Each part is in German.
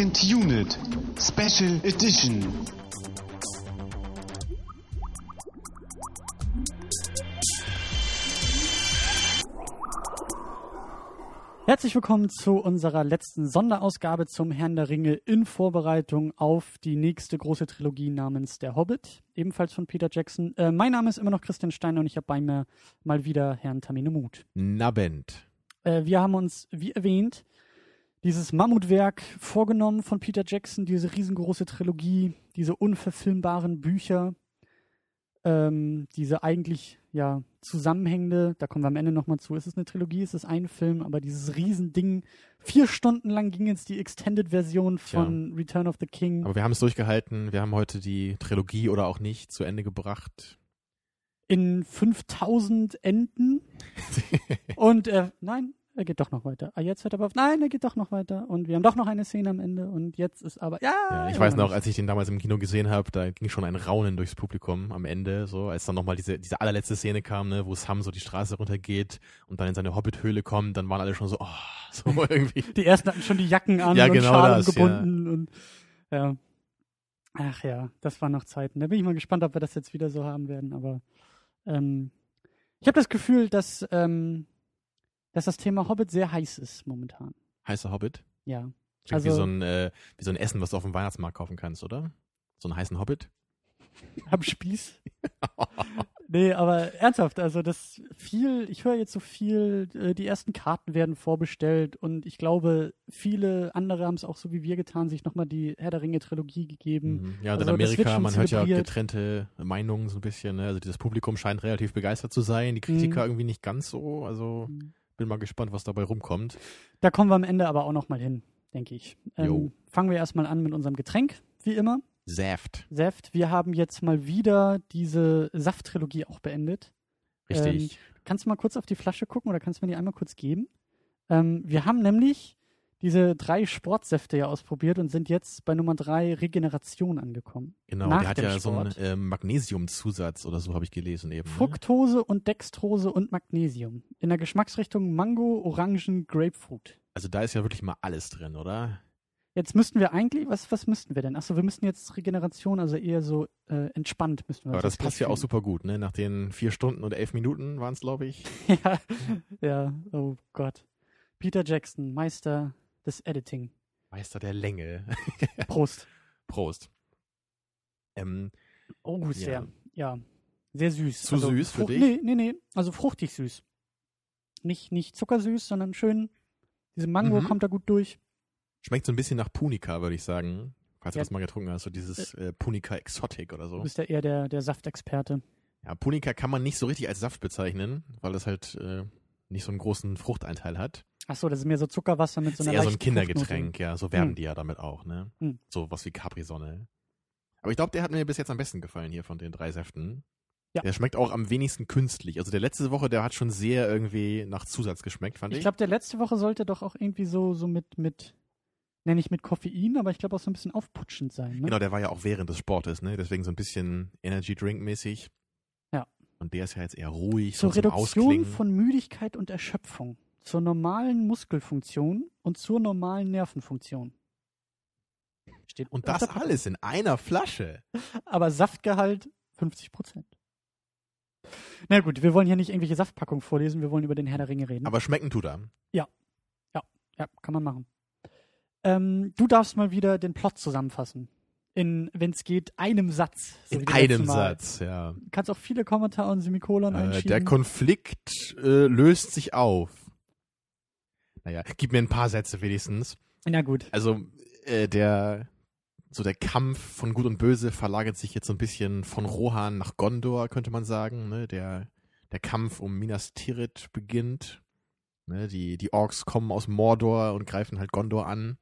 Second Unit, Special Edition. Herzlich willkommen zu unserer letzten Sonderausgabe zum Herrn der Ringe in Vorbereitung auf die nächste große Trilogie namens Der Hobbit, ebenfalls von Peter Jackson. Äh, mein Name ist immer noch Christian Steiner und ich habe bei mir mal wieder Herrn Tamine Muth. Nabend. Äh, wir haben uns, wie erwähnt, dieses Mammutwerk vorgenommen von Peter Jackson, diese riesengroße Trilogie, diese unverfilmbaren Bücher, ähm, diese eigentlich ja zusammenhängende, da kommen wir am Ende nochmal zu, ist es eine Trilogie, ist es ein Film, aber dieses Riesending, vier Stunden lang ging jetzt die Extended-Version von Return of the King. Aber wir haben es durchgehalten. Wir haben heute die Trilogie oder auch nicht zu Ende gebracht. in 5000 Enden. und äh, nein, er geht doch noch weiter. Ah, jetzt hört er aber auf. Nein, er geht doch noch weiter. Und wir haben doch noch eine Szene am Ende. Und jetzt ist aber. Ja, Ja, ich weiß noch, nicht. als ich den damals im Kino gesehen habe, da ging schon ein Raunen durchs Publikum am Ende, so als dann nochmal diese, diese allerletzte Szene kam, ne, wo Sam so die Straße runtergeht und dann in seine Hobbit-Höhle kommt, dann waren alle schon so, oh, so irgendwie. Die ersten hatten schon die Jacken an Ja, und genau Schalen das, gebunden. Und, ja. Ach ja, das waren noch Zeiten. Da bin ich mal gespannt, ob wir das jetzt wieder so haben werden. Aber ähm, ich habe das Gefühl, dass, ähm, dass das Thema Hobbit sehr heiß ist momentan. Heißer Hobbit. Ja. Klingt Also- wie, so ein, äh, wie so ein Essen, was du auf dem Weihnachtsmarkt kaufen kannst, oder? So einen heißen Hobbit. am Spieß. nee, aber ernsthaft, also das viel, ich höre jetzt so viel, äh, die ersten Karten werden vorbestellt und ich glaube, viele andere haben es auch so wie wir getan, sich nochmal die Herr der Ringe Trilogie gegeben. Mhm. Ja, Also in Amerika, man hört ja getrennte Meinungen so ein bisschen. Ne? Also das Publikum scheint relativ begeistert zu sein, die Kritiker irgendwie nicht ganz so. Also Mhm. Bin mal gespannt, was dabei rumkommt. Da kommen wir am Ende aber auch nochmal hin, denke ich. Ähm, fangen wir erstmal an mit unserem Getränk, wie immer. Saft. Seft. Wir haben jetzt mal wieder diese Saft-Trilogie auch beendet. Richtig. Kannst du mal kurz auf die Flasche gucken oder kannst du mir die einmal kurz geben? Ähm, wir haben nämlich diese drei Sportsäfte ja ausprobiert und sind jetzt bei Nummer drei Regeneration angekommen. genau, nach der hat ja so einen Sport. ähm, Magnesiumzusatz oder so habe ich gelesen eben. Ne? Fructose und Dextrose und Magnesium. In der Geschmacksrichtung Mango, Orangen, Grapefruit. Also da ist ja wirklich mal alles drin, oder? Jetzt müssten wir eigentlich, was, was müssten wir denn? Achso, wir müssten jetzt Regeneration, also eher so äh, entspannt müssten wir Aber das passt ja auch super gut, ne? Nach den vier Stunden und elf Minuten waren es, glaube ich. ja, ja, oh Gott. Peter Jackson, Meister des Editing. Meister der Länge. Prost. Prost. Ähm, Oh, sehr, ja. Sehr süß. Zu süß für dich? Nee, nee, nee. Also fruchtig süß. Nicht, nicht zuckersüß, sondern schön. Diese Mango Mhm. kommt da gut durch. schmeckt so ein bisschen nach Punica, würde ich sagen. Falls du Ja. das mal getrunken hast, so dieses äh, Punica Exotic oder Du so. bist ja eher der, der Saftexperte. Ja, Punica kann man nicht so richtig als Saft bezeichnen, weil das halt äh, nicht so einen großen Fruchteinteil hat. Achso, das ist mehr so Zuckerwasser mit so ist einer eher so ein Kindergetränk, ja. So werben Hm. die ja damit auch, ne? Hm. So was wie Capri-Sonne. Aber ich glaube, der hat mir bis jetzt am besten gefallen hier von den drei Säften. Ja. Der schmeckt auch am wenigsten künstlich. Also der letzte Woche, der hat schon sehr irgendwie nach Zusatz geschmeckt, fand Ich ich. glaube, der letzte Woche sollte doch auch irgendwie so, so mit, mit, nenne ich mit Koffein, aber ich glaube auch so ein bisschen aufputschend sein. Ne? Genau, der war ja auch während des Sportes, ne? Deswegen so ein bisschen Energy Drink mäßig. Ja. Und der ist ja jetzt eher ruhig, Zur so Reduktion von Müdigkeit und Erschöpfung, zur normalen Muskelfunktion und zur normalen Nervenfunktion. Steht Und das alles in einer Flasche. Aber Saftgehalt 50 Prozent. Na gut, wir wollen hier nicht irgendwelche Saftpackungen vorlesen, wir wollen über den Herr der Ringe reden. Aber schmecken tut er. ja, kann man machen. Ähm, du darfst mal wieder den Plot zusammenfassen. In, wenn es geht, einem Satz. so In einem. Satz, ja. Du kannst auch viele Kommentare und Semikolon Äh, einschieben. der Konflikt äh, löst sich auf. Naja, gib mir ein paar Sätze wenigstens. Na gut. Also, äh, der, so der Kampf von Gut und Böse verlagert sich jetzt so ein bisschen von Rohan nach Gondor, könnte man sagen. Ne? Der, der Kampf um Minas Tirith beginnt. Ne? Die, die Orks kommen aus Mordor und greifen halt Gondor an.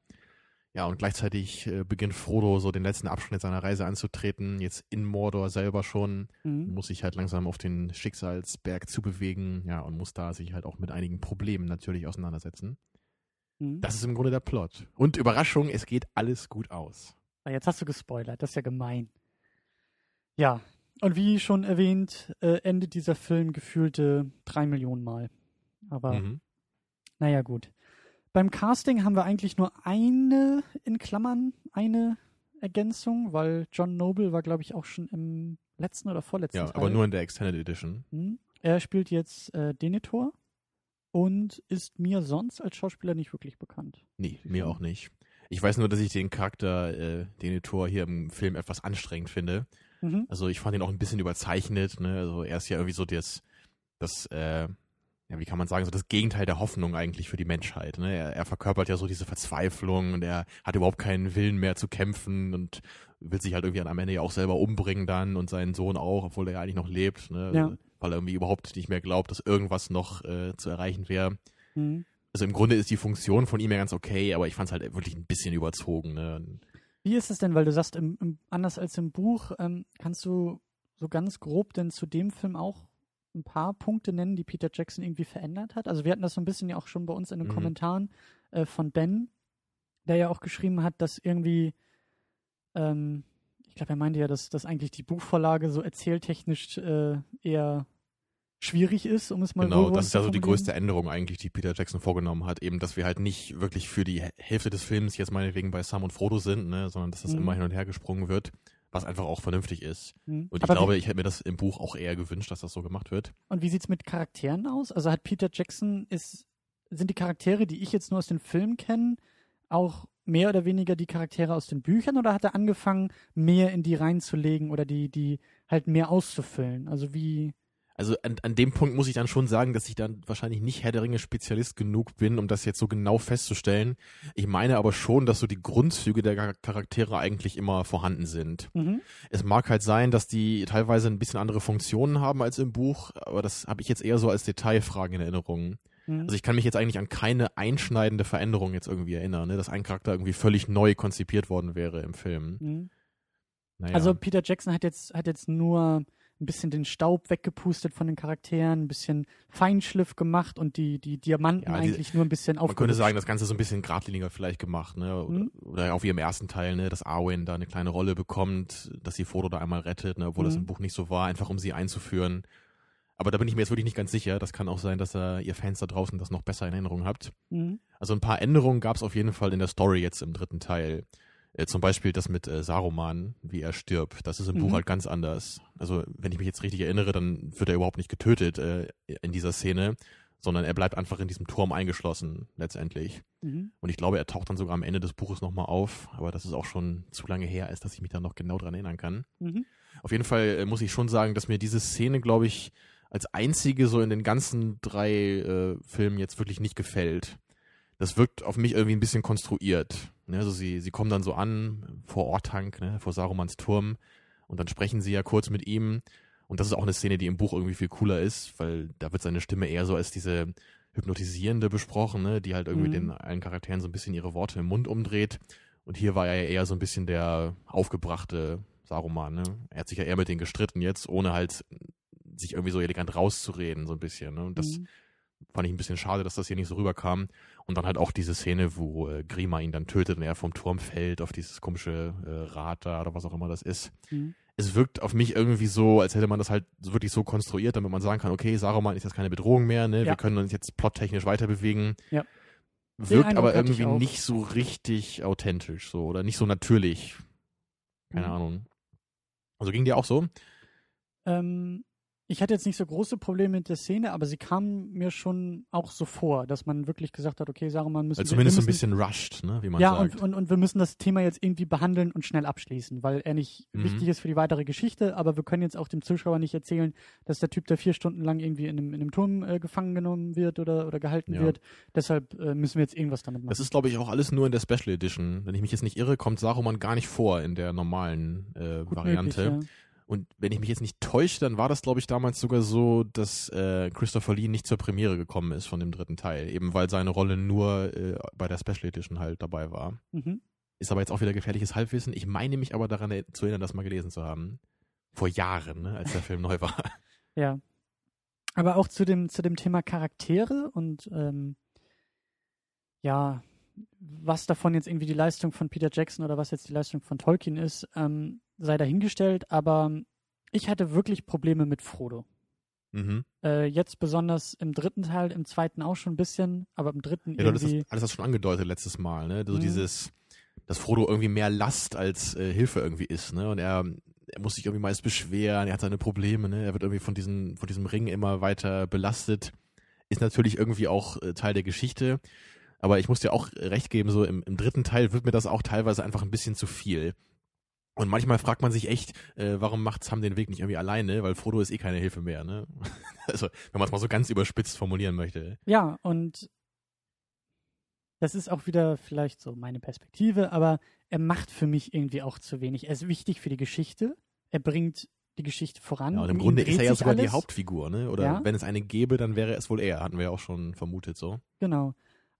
Ja, und gleichzeitig äh, beginnt Frodo so den letzten Abschnitt seiner Reise anzutreten, jetzt in Mordor selber schon Mhm. muss sich halt langsam auf den Schicksalsberg zubewegen, ja, und muss da sich halt auch mit einigen Problemen natürlich auseinandersetzen. Mhm. Das ist im Grunde der Plot. Und Überraschung, es geht alles gut aus. Ah, Jetzt hast du gespoilert, das ist ja gemein. Ja, und wie schon erwähnt, äh, endet dieser Film gefühlte drei Millionen Mal. Aber Mhm. naja, gut. Beim Casting haben wir eigentlich nur eine, in Klammern, eine Ergänzung, weil John Noble war, glaube ich, auch schon im letzten oder vorletzten Ja, Teil. aber nur in der Extended Edition. Hm. Er spielt jetzt äh, Denethor und ist mir sonst als Schauspieler nicht wirklich bekannt. Nee, mir auch nicht. Ich weiß nur, dass ich den Charakter, äh, den Tor hier im Film etwas anstrengend finde. Mhm. Also ich fand ihn auch ein bisschen überzeichnet, ne? Also er ist ja irgendwie so das, das, äh, ja, wie kann man sagen, so das Gegenteil der Hoffnung eigentlich für die Menschheit. Ne? Er, er verkörpert ja so diese Verzweiflung und er hat überhaupt keinen Willen mehr zu kämpfen und will sich halt irgendwie am Ende ja auch selber umbringen dann und seinen Sohn auch, obwohl er ja eigentlich noch lebt, ne? Ja. Weil er irgendwie überhaupt nicht mehr glaubt, dass irgendwas noch äh, zu erreichen wäre. Mhm. Also im Grunde ist die Funktion von ihm ja ganz okay, aber ich fand es halt wirklich ein bisschen überzogen. Ne? Wie ist es denn, weil du sagst, im, im, anders als im Buch, ähm, kannst du so ganz grob denn zu dem Film auch ein paar Punkte nennen, die Peter Jackson irgendwie verändert hat? Also wir hatten das so ein bisschen ja auch schon bei uns in den Mhm. Kommentaren äh, von Ben, der ja auch geschrieben hat, dass irgendwie, ähm, ich glaube, er meinte ja, dass, dass eigentlich die Buchvorlage so erzähltechnisch äh, eher schwierig ist, um es mal Genau, das ist ja so die größte Änderung eigentlich, die Peter Jackson vorgenommen hat. Eben, dass wir halt nicht wirklich für die Hä- Hälfte des Films jetzt meinetwegen bei Sam und Frodo sind, ne? sondern dass das Mhm. immer hin und her gesprungen wird, was einfach auch vernünftig ist. Mhm. Und ich Aber glaube, ich hätte mir das im Buch auch eher gewünscht, dass das so gemacht wird. und wie sieht's mit Charakteren aus? Also hat Peter Jackson ist sind die Charaktere, die ich jetzt nur aus den Filmen kenne, auch mehr oder weniger die Charaktere aus den Büchern oder hat er angefangen, mehr in die reinzulegen oder die, die halt mehr auszufüllen? Also wie. Also an, an dem Punkt muss ich dann schon sagen, dass ich dann wahrscheinlich nicht Herr der Ringe Spezialist genug bin, um das jetzt so genau festzustellen. Ich meine aber schon, dass so die Grundzüge der Char- Charaktere eigentlich immer vorhanden sind. Mhm. Es mag halt sein, dass die teilweise ein bisschen andere Funktionen haben als im Buch, aber das habe ich jetzt eher so als Detailfragen in Erinnerung. Mhm. Also ich kann mich jetzt eigentlich an keine einschneidende Veränderung jetzt irgendwie erinnern, ne? dass ein Charakter irgendwie völlig neu konzipiert worden wäre im Film. Mhm. Naja. Also Peter Jackson hat jetzt, hat jetzt nur ein bisschen den Staub weggepustet von den Charakteren, ein bisschen Feinschliff gemacht und die, die Diamanten Ja, die- eigentlich nur ein bisschen man könnte sagen, das Ganze so ein bisschen geradliniger vielleicht gemacht, ne? Oder, Mhm. oder auch wie im ersten Teil, ne, dass Arwen da eine kleine Rolle bekommt, dass sie Frodo da einmal rettet, ne, obwohl das Mhm. im Buch nicht so war, einfach um sie einzuführen. Aber da bin ich mir jetzt wirklich nicht ganz sicher. Das kann auch sein, dass äh, ihr Fans da draußen das noch besser in Erinnerung habt. Mhm. Also ein paar Änderungen gab es auf jeden Fall in der Story jetzt im dritten Teil. Äh, zum Beispiel das mit äh, Saruman, wie er stirbt. Das ist im Mhm. Buch halt ganz anders. Also wenn ich mich jetzt richtig erinnere, dann wird er überhaupt nicht getötet äh, in dieser Szene, sondern er bleibt einfach in diesem Turm eingeschlossen letztendlich. Mhm. Und ich glaube, er taucht dann sogar am Ende des Buches nochmal auf, aber das ist auch schon zu lange her, als dass ich mich da noch genau dran erinnern kann. Mhm. Auf jeden Fall äh, muss ich schon sagen, dass mir diese Szene, glaube ich, als einzige so in den ganzen drei äh, Filmen jetzt wirklich nicht gefällt. Das wirkt auf mich irgendwie ein bisschen konstruiert. Ne? Also sie, sie kommen dann so an vor Ortank, ne? vor Sarumans Turm und dann sprechen sie ja kurz mit ihm. Und das ist auch eine Szene, die im Buch irgendwie viel cooler ist, weil da wird seine Stimme eher so als diese hypnotisierende besprochen, ne? die halt irgendwie Mhm. den allen Charakteren so ein bisschen ihre Worte im Mund umdreht. Und hier war er ja eher so ein bisschen der aufgebrachte Saruman. Ne? Er hat sich ja eher mit denen gestritten jetzt, ohne halt sich irgendwie so elegant rauszureden, so ein bisschen. Ne? Und das Mhm. Fand ich ein bisschen schade, dass das hier nicht so rüberkam. Und dann halt auch diese Szene, wo äh, Grima ihn dann tötet und er vom Turm fällt auf dieses komische äh, Rad da oder was auch immer das ist. Mhm. Es wirkt auf mich irgendwie so, als hätte man das halt wirklich so konstruiert, damit man sagen kann, okay, Saruman ist jetzt keine Bedrohung mehr, ne? Ja. wir können uns jetzt plottechnisch weiter bewegen. Ja. Wirkt aber irgendwie nicht so richtig authentisch so oder nicht so natürlich. Keine Mhm. Ahnung. Also ging dir auch so? Ähm, ich hatte jetzt nicht so große Probleme mit der Szene, aber sie kam mir schon auch so vor, dass man wirklich gesagt hat, okay, Saruman müssen Also wir- zumindest so wir ein müssen, bisschen rushed, ne? wie man ja, sagt. und, und, und wir müssen das Thema jetzt irgendwie behandeln und schnell abschließen, weil er nicht Mhm. wichtig ist für die weitere Geschichte, aber wir können jetzt auch dem Zuschauer nicht erzählen, dass der Typ da vier Stunden lang irgendwie in einem, in einem Turm äh, gefangen genommen wird oder, oder gehalten Ja. wird. Deshalb äh, müssen wir jetzt irgendwas damit machen. Das ist, glaube ich, auch alles nur in der Special Edition. Wenn ich mich jetzt nicht irre, kommt Saruman gar nicht vor in der normalen äh, Variante. möglich, Und wenn ich mich jetzt nicht täusche, dann war das, glaube ich, damals sogar so, dass äh, Christopher Lee nicht zur Premiere gekommen ist von dem dritten Teil. Eben weil seine Rolle nur äh, bei der Special Edition halt dabei war. Mhm. Ist aber jetzt auch wieder gefährliches Halbwissen. Ich meine mich aber daran zu erinnern, das mal gelesen zu haben. Vor Jahren, ne, als der Film neu war. Ja. Aber auch zu dem, zu dem Thema Charaktere und ähm, ja, was davon jetzt irgendwie die Leistung von Peter Jackson oder was jetzt die Leistung von Tolkien ist, ähm, sei dahingestellt, aber ich hatte wirklich Probleme mit Frodo. Mhm. Äh, jetzt besonders im dritten Teil, im zweiten auch schon ein bisschen, aber im dritten Ja, du hast das, irgendwie. alles das schon angedeutet letztes Mal, ne? So Mhm. dieses, dass Frodo irgendwie mehr Last als äh, Hilfe irgendwie ist, ne? Und er, er muss sich irgendwie meist beschweren, er hat seine Probleme, ne? Er wird irgendwie von diesem, von diesem Ring immer weiter belastet. Ist natürlich irgendwie auch äh, Teil der Geschichte. Aber ich muss dir auch recht geben, so im, im dritten Teil wird mir das auch teilweise einfach ein bisschen zu viel. Und manchmal fragt man sich echt, äh, warum macht Sam den Weg nicht irgendwie alleine, weil Frodo ist eh keine Hilfe mehr, ne? Also, wenn man es mal so ganz überspitzt formulieren möchte. Ja, und das ist auch wieder vielleicht so meine Perspektive, aber er macht für mich irgendwie auch zu wenig. Er ist wichtig für die Geschichte. Er bringt die Geschichte voran. Ja, und im ihn Grunde ist er ja sogar die alles. Hauptfigur, ne? Oder Ja. wenn es eine gäbe, dann wäre es wohl er, hatten wir ja auch schon vermutet so. Genau.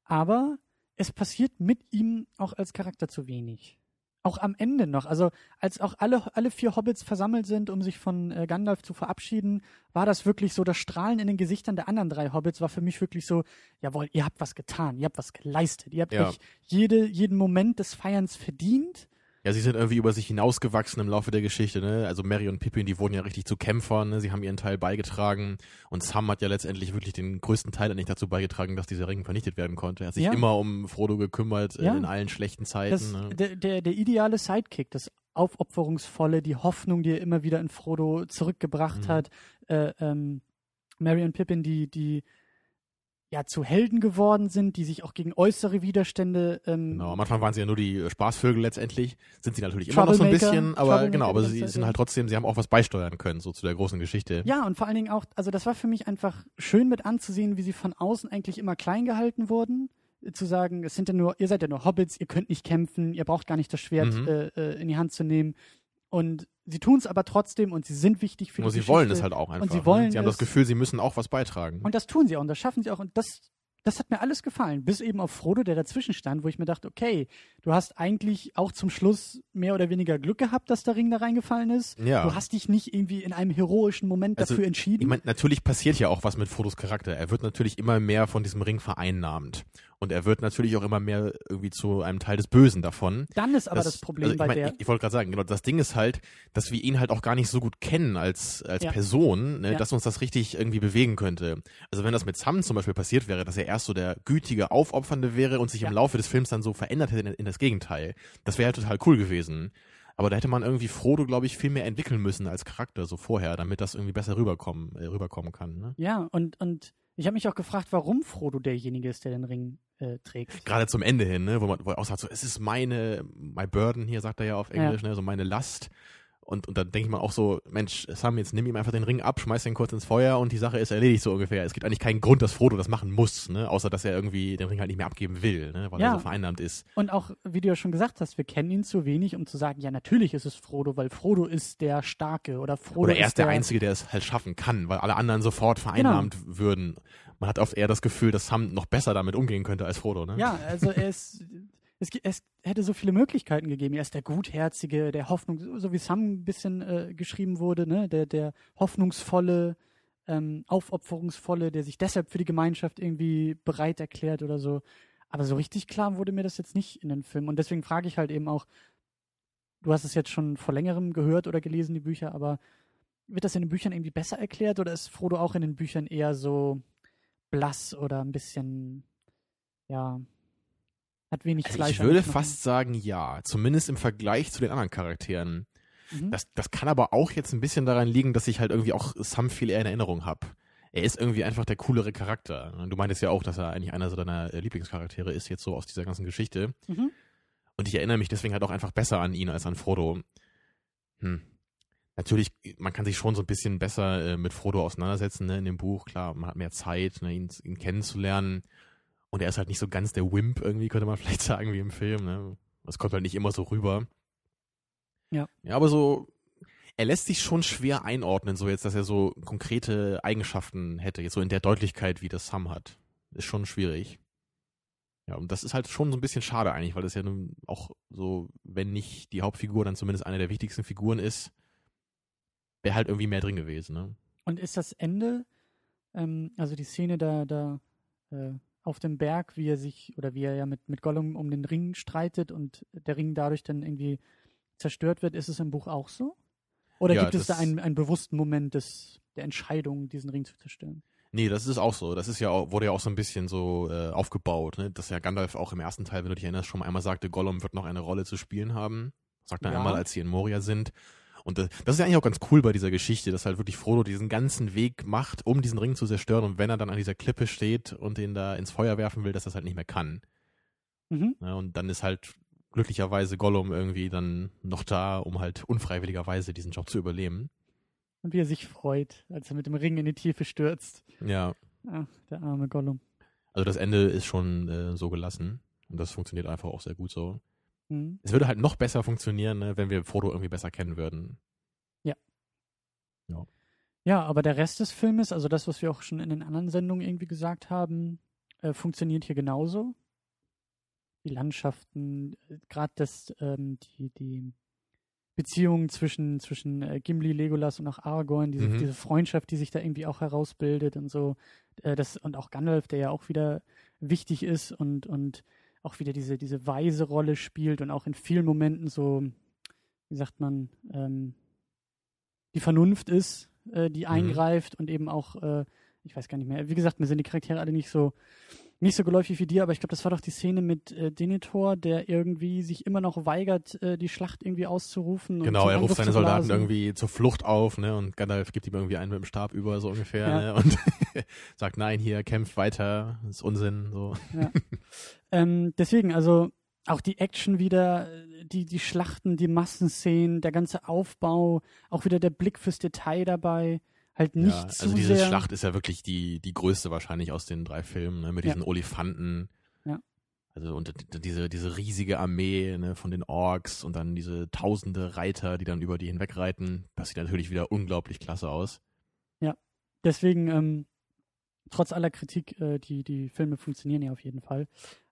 Aber es passiert mit ihm auch als Charakter zu wenig. Auch am Ende noch. Also als auch alle, alle vier Hobbits versammelt sind, um sich von äh, Gandalf zu verabschieden, war das wirklich so, das Strahlen in den Gesichtern der anderen drei Hobbits war für mich wirklich so, jawohl, ihr habt was getan, ihr habt was geleistet, ihr habt Ja. euch jede, jeden Moment des Feierns verdient. Ja, sie sind irgendwie über sich hinausgewachsen im Laufe der Geschichte, ne? Also Mary und Pippin, die wurden ja richtig zu Kämpfern, ne? Sie haben ihren Teil beigetragen und Sam hat ja letztendlich wirklich den größten Teil eigentlich dazu beigetragen, dass dieser Ring vernichtet werden konnte. Er hat sich Ja. immer um Frodo gekümmert, Ja. äh, in allen schlechten Zeiten. Das, ne? der, der, der ideale Sidekick, das Aufopferungsvolle, die Hoffnung, die er immer wieder in Frodo zurückgebracht Mhm. hat. Äh, ähm, Mary und Pippin, die, die ja zu Helden geworden sind, die sich auch gegen äußere Widerstände ähm, Genau, am Anfang waren sie ja nur die äh, Spaßvögel letztendlich, sind sie natürlich immer noch so ein bisschen, aber genau, aber sie sind halt trotzdem, sie haben auch was beisteuern können, so zu der großen Geschichte. Ja, und vor allen Dingen auch, also das war für mich einfach schön mit anzusehen, wie sie von außen eigentlich immer klein gehalten wurden. Äh, Zu sagen, es sind ja nur, ihr seid ja nur Hobbits, ihr könnt nicht kämpfen, ihr braucht gar nicht das Schwert Mhm. äh, äh, in die Hand zu nehmen. Und sie tun es aber trotzdem und sie sind wichtig für Nur die sie Geschichte. wollen es halt auch einfach. sie wollen ne? Sie haben das Gefühl, sie müssen auch was beitragen. Und das tun sie auch und das schaffen sie auch. Und das, das hat mir alles gefallen. Bis eben auf Frodo, der dazwischen stand, wo ich mir dachte, okay, du hast eigentlich auch zum Schluss mehr oder weniger Glück gehabt, dass der Ring da reingefallen ist. Ja. Du hast dich nicht irgendwie in einem heroischen Moment Also, dafür entschieden. Ich meine, natürlich passiert ja auch was mit Frodos Charakter. Er wird natürlich immer mehr von diesem Ring vereinnahmt. Und er wird natürlich auch immer mehr irgendwie zu einem Teil des Bösen davon. Dann ist aber das, Problem also ich bei mein, der. Ich, ich wollte gerade sagen, genau, das Ding ist halt, dass wir ihn halt auch gar nicht so gut kennen als, als Ja. Person, ne, Ja. dass uns das richtig irgendwie bewegen könnte. Also wenn das mit Sam zum Beispiel passiert wäre, dass er erst so der gütige, aufopfernde wäre und sich Ja. im Laufe des Films dann so verändert hätte in, in das Gegenteil, das wäre halt total cool gewesen. Aber da hätte man irgendwie Frodo, glaube ich, viel mehr entwickeln müssen als Charakter so vorher, damit das irgendwie besser rüberkommen, äh, rüberkommen kann. Ne? Ja, und, und ich habe mich auch gefragt, warum Frodo derjenige ist, der den Ring äh, trägt. Gerade zum Ende hin, ne, wo man wo er auch sagt, so, es ist meine, my burden hier, sagt er ja auf Englisch, ne, so meine Last. Und, und dann denke ich mal auch so, Mensch, Sam, jetzt nimm ihm einfach den Ring ab, schmeiß den kurz ins Feuer und die Sache ist erledigt so ungefähr. Es gibt eigentlich keinen Grund, dass Frodo das machen muss, ne, außer dass er irgendwie den Ring halt nicht mehr abgeben will, ne, weil Ja. er so vereinnahmt ist. Und auch, wie du ja schon gesagt hast, wir kennen ihn zu wenig, um zu sagen, ja, natürlich ist es Frodo, weil Frodo ist der Starke oder Frodo Oder er ist ist der Einzige, der es halt schaffen kann, weil alle anderen sofort vereinnahmt Genau. würden. Man hat oft eher das Gefühl, dass Sam noch besser damit umgehen könnte als Frodo, ne? Ja, also er ist, es, es hätte so viele Möglichkeiten gegeben. Er ist der Gutherzige, der Hoffnung, so- so wie Sam ein bisschen äh, geschrieben wurde, ne, der, der hoffnungsvolle, ähm, aufopferungsvolle, der sich deshalb für die Gemeinschaft irgendwie bereit erklärt oder so. Aber so richtig klar wurde mir das jetzt nicht in den Filmen. Und deswegen frage ich halt eben auch, du hast es jetzt schon vor längerem gehört oder gelesen, die Bücher, aber wird das in den Büchern irgendwie besser erklärt oder ist Frodo auch in den Büchern eher so blass oder ein bisschen, ja, hat wenig Also Fleisch ich würde fast sagen, ja. Zumindest im Vergleich zu den anderen Charakteren. Mhm. Das, das kann aber auch jetzt ein bisschen daran liegen, dass ich halt irgendwie auch Sam viel eher in Erinnerung habe. Er ist irgendwie einfach der coolere Charakter. Du meintest ja auch, dass er eigentlich einer so deiner äh, Lieblingscharaktere ist, jetzt so aus dieser ganzen Geschichte. Mhm. Und ich erinnere mich deswegen halt auch einfach besser an ihn als an Frodo. Hm. Natürlich, man kann sich schon so ein bisschen besser äh, mit Frodo auseinandersetzen, ne, in dem Buch. Klar, man hat mehr Zeit, ne, ihn, ihn kennenzulernen. Und er ist halt nicht so ganz der Wimp irgendwie, könnte man vielleicht sagen, wie im Film, ne. Das kommt halt nicht immer so rüber. Ja. Ja, aber so, er lässt sich schon schwer einordnen, so jetzt, dass er so konkrete Eigenschaften hätte, jetzt so in der Deutlichkeit, wie das Sam hat. Ist schon schwierig. Ja, und das ist halt schon so ein bisschen schade eigentlich, weil das ja nun auch so, wenn nicht die Hauptfigur, dann zumindest eine der wichtigsten Figuren ist, wäre halt irgendwie mehr drin gewesen, ne? Und ist das Ende, ähm, also die Szene da, da äh, auf dem Berg, wie er sich, oder wie er ja mit, mit Gollum um den Ring streitet und der Ring dadurch dann irgendwie zerstört wird, ist es im Buch auch so? Oder Ja, gibt es da einen, einen bewussten Moment des, der Entscheidung, diesen Ring zu zerstören? Nee, das ist auch so. Das ist ja auch, wurde ja auch so ein bisschen so äh, aufgebaut, ne? Dass ja Gandalf auch im ersten Teil, wenn du dich erinnerst, schon mal einmal sagte, Gollum wird noch eine Rolle zu spielen haben. Sagt er Ja. einmal, als sie in Moria sind. Und äh, das ist ja eigentlich auch ganz cool bei dieser Geschichte, dass halt wirklich Frodo diesen ganzen Weg macht, um diesen Ring zu zerstören. Und wenn er dann an dieser Klippe steht und den da ins Feuer werfen will, dass er das halt nicht mehr kann. Mhm. Ja, und dann ist halt glücklicherweise Gollum irgendwie dann noch da, um halt unfreiwilligerweise diesen Job zu überleben. Und wie er sich freut, als er mit dem Ring in die Tiefe stürzt. Ja, Ach, der arme Gollum. also das Ende ist schon äh, so gelassen. Und das funktioniert einfach auch sehr gut so. Mhm. Es würde halt noch besser funktionieren, ne, wenn wir Frodo irgendwie besser kennen würden. Ja, aber der Rest des Filmes, also das, was wir auch schon in den anderen Sendungen irgendwie gesagt haben, äh, funktioniert hier genauso. Die Landschaften, gerade das, ähm, die, die Beziehung zwischen, zwischen äh, Gimli, Legolas und auch Aragorn, diese, Mhm. diese Freundschaft, die sich da irgendwie auch herausbildet und so. Äh, das, und auch Gandalf, der ja auch wieder wichtig ist und, und auch wieder diese, diese weise Rolle spielt und auch in vielen Momenten so, wie sagt man, ähm, die Vernunft ist, äh, die eingreift und eben auch, äh, ich weiß gar nicht mehr, wie gesagt, mir sind die Charaktere alle nicht so nicht so geläufig wie dir, aber ich glaube, das war doch die Szene mit äh, Denethor, der irgendwie sich immer noch weigert, äh, die Schlacht irgendwie auszurufen. Genau, er ruft seine Soldaten irgendwie zur Flucht auf, ne? Und Gandalf gibt ihm irgendwie einen mit dem Stab über, so ungefähr, Ja. ne? Und sagt, nein, hier, kämpft weiter, ist Unsinn, so. Ähm, deswegen, also auch die Action wieder, die, die Schlachten, die Massenszenen, der ganze Aufbau, auch wieder der Blick fürs Detail dabei. Halt nicht ja, zu also diese sehr. Schlacht ist ja wirklich die, die größte wahrscheinlich aus den drei Filmen, ne? Mit Ja. diesen Olifanten. Ja. Also und diese, diese riesige Armee ne, von den Orks und dann diese tausende Reiter, die dann über die hinwegreiten. Das sieht natürlich wieder unglaublich klasse aus. Deswegen, ähm, trotz aller Kritik, äh, die, die Filme funktionieren ja auf jeden Fall.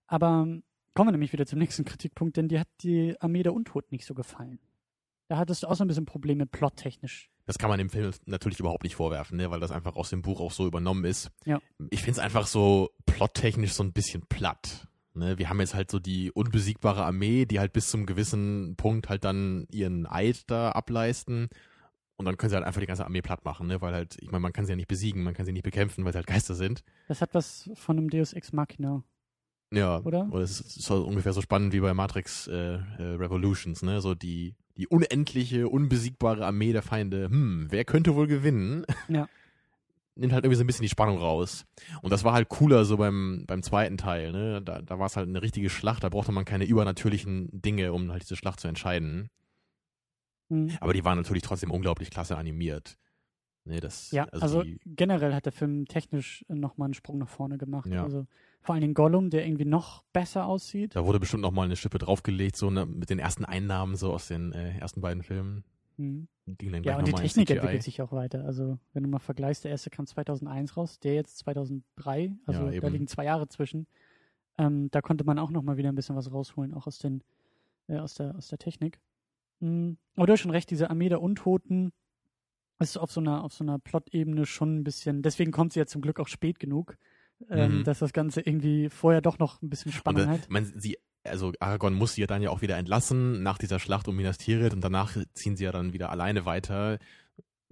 Aber ähm, kommen wir nämlich wieder zum nächsten Kritikpunkt, denn dir hat die Armee der Untoten nicht so gefallen. Da hattest du auch so ein bisschen Probleme plottechnisch. Das kann man dem Film natürlich überhaupt nicht vorwerfen, ne, weil das einfach aus dem Buch auch so übernommen ist. Ja. Ich finde es einfach so plottechnisch so ein bisschen platt. Ne, wir haben jetzt halt so die unbesiegbare Armee, die halt bis zum gewissen Punkt halt dann ihren Eid da ableisten. Und dann können sie halt einfach die ganze Armee platt machen, ne? Weil halt, ich meine, man kann sie ja nicht besiegen, man kann sie nicht bekämpfen, weil sie halt Geister sind. Das hat was von einem Deus Ex Machina. Ja. Oder? Oder es ist so ungefähr so spannend wie bei Matrix äh, äh, Revolutions, ne? So die, die unendliche, unbesiegbare Armee der Feinde. Hm, wer könnte wohl gewinnen? Ja. Nimmt halt irgendwie so ein bisschen die Spannung raus. Und das war halt cooler so beim, beim zweiten Teil, ne? Da, da war es halt eine richtige Schlacht, da brauchte man keine übernatürlichen Dinge, um halt diese Schlacht zu entscheiden. Hm. Aber die waren natürlich trotzdem unglaublich klasse animiert. Ne, das, Ja, also, die, generell hat der Film technisch nochmal einen Sprung nach vorne gemacht. Ja. Also vor allen Dingen Gollum, der irgendwie noch besser aussieht. da wurde bestimmt noch mal eine Schippe draufgelegt, so ne, mit den ersten Einnahmen so aus den äh, ersten beiden Filmen. Hm. Dann Ja, und die Technik entwickelt sich auch weiter. Also, wenn du mal vergleichst, der erste kam 2001 raus, der jetzt 2003, also Ja, da liegen zwei Jahre zwischen. Ähm, da konnte man auch noch mal wieder ein bisschen was rausholen, auch aus, den, äh, aus, der, aus der Technik. Mhm. Aber du hast schon recht, diese Armee der Untoten ist auf so einer, auf so einer Plot-Ebene schon ein bisschen, deswegen kommt sie ja zum Glück auch spät genug, ähm, Mhm. dass das Ganze irgendwie vorher doch noch ein bisschen Spannung hat. man, sie, also Aragorn muss sie ja dann ja auch wieder entlassen nach dieser Schlacht um Minas Tirith und danach ziehen sie ja dann wieder alleine weiter.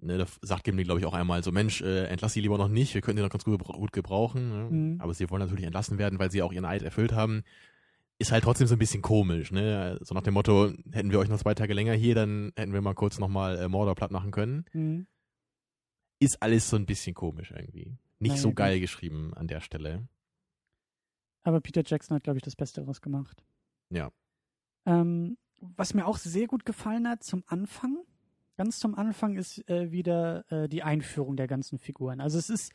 Ne, da sagt Gimli, glaube ich, auch einmal so, Mensch, äh, entlass sie lieber noch nicht, wir können sie noch ganz gut, gut gebrauchen. Ne? Mhm. Aber sie wollen natürlich entlassen werden, weil sie auch ihren Eid erfüllt haben. Ist halt trotzdem so ein bisschen komisch, ne? So nach dem Motto, hätten wir euch noch zwei Tage länger hier, dann hätten wir mal kurz nochmal äh, Mordor platt machen können. Mhm. Ist alles so ein bisschen komisch irgendwie. Nicht Naja, so geil geschrieben an der Stelle. Aber Peter Jackson hat, glaube ich, das Beste daraus gemacht. Ja. Ähm, was mir auch sehr gut gefallen hat zum Anfang, ganz zum Anfang, ist äh, wieder äh, die Einführung der ganzen Figuren. Also es ist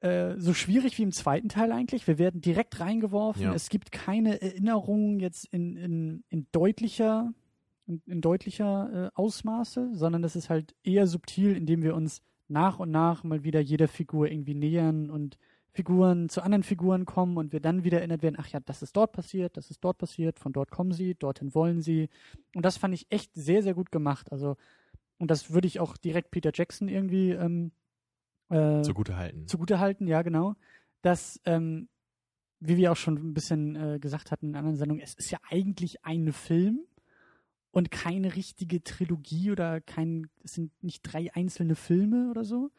äh, so schwierig wie im zweiten Teil eigentlich. Wir werden direkt reingeworfen. Ja. Es gibt keine Erinnerungen jetzt in, in, in deutlicher, in, in deutlicher äh, Ausmaße, sondern es ist halt eher subtil, indem wir uns nach und nach mal wieder jeder Figur irgendwie nähern und Figuren zu anderen Figuren kommen und wir dann wieder erinnert werden, ach ja, das ist dort passiert, das ist dort passiert, von dort kommen sie, dorthin wollen sie. Und das fand ich echt sehr, sehr gut gemacht. Also, und das würde ich auch direkt Peter Jackson irgendwie ähm, äh, Zugute halten. zugute halten, ja, genau. Dass, ähm, wie wir auch schon ein bisschen äh, gesagt hatten in anderen Sendungen, es ist ja eigentlich ein Film und keine richtige Trilogie oder kein, es sind nicht drei einzelne Filme oder so.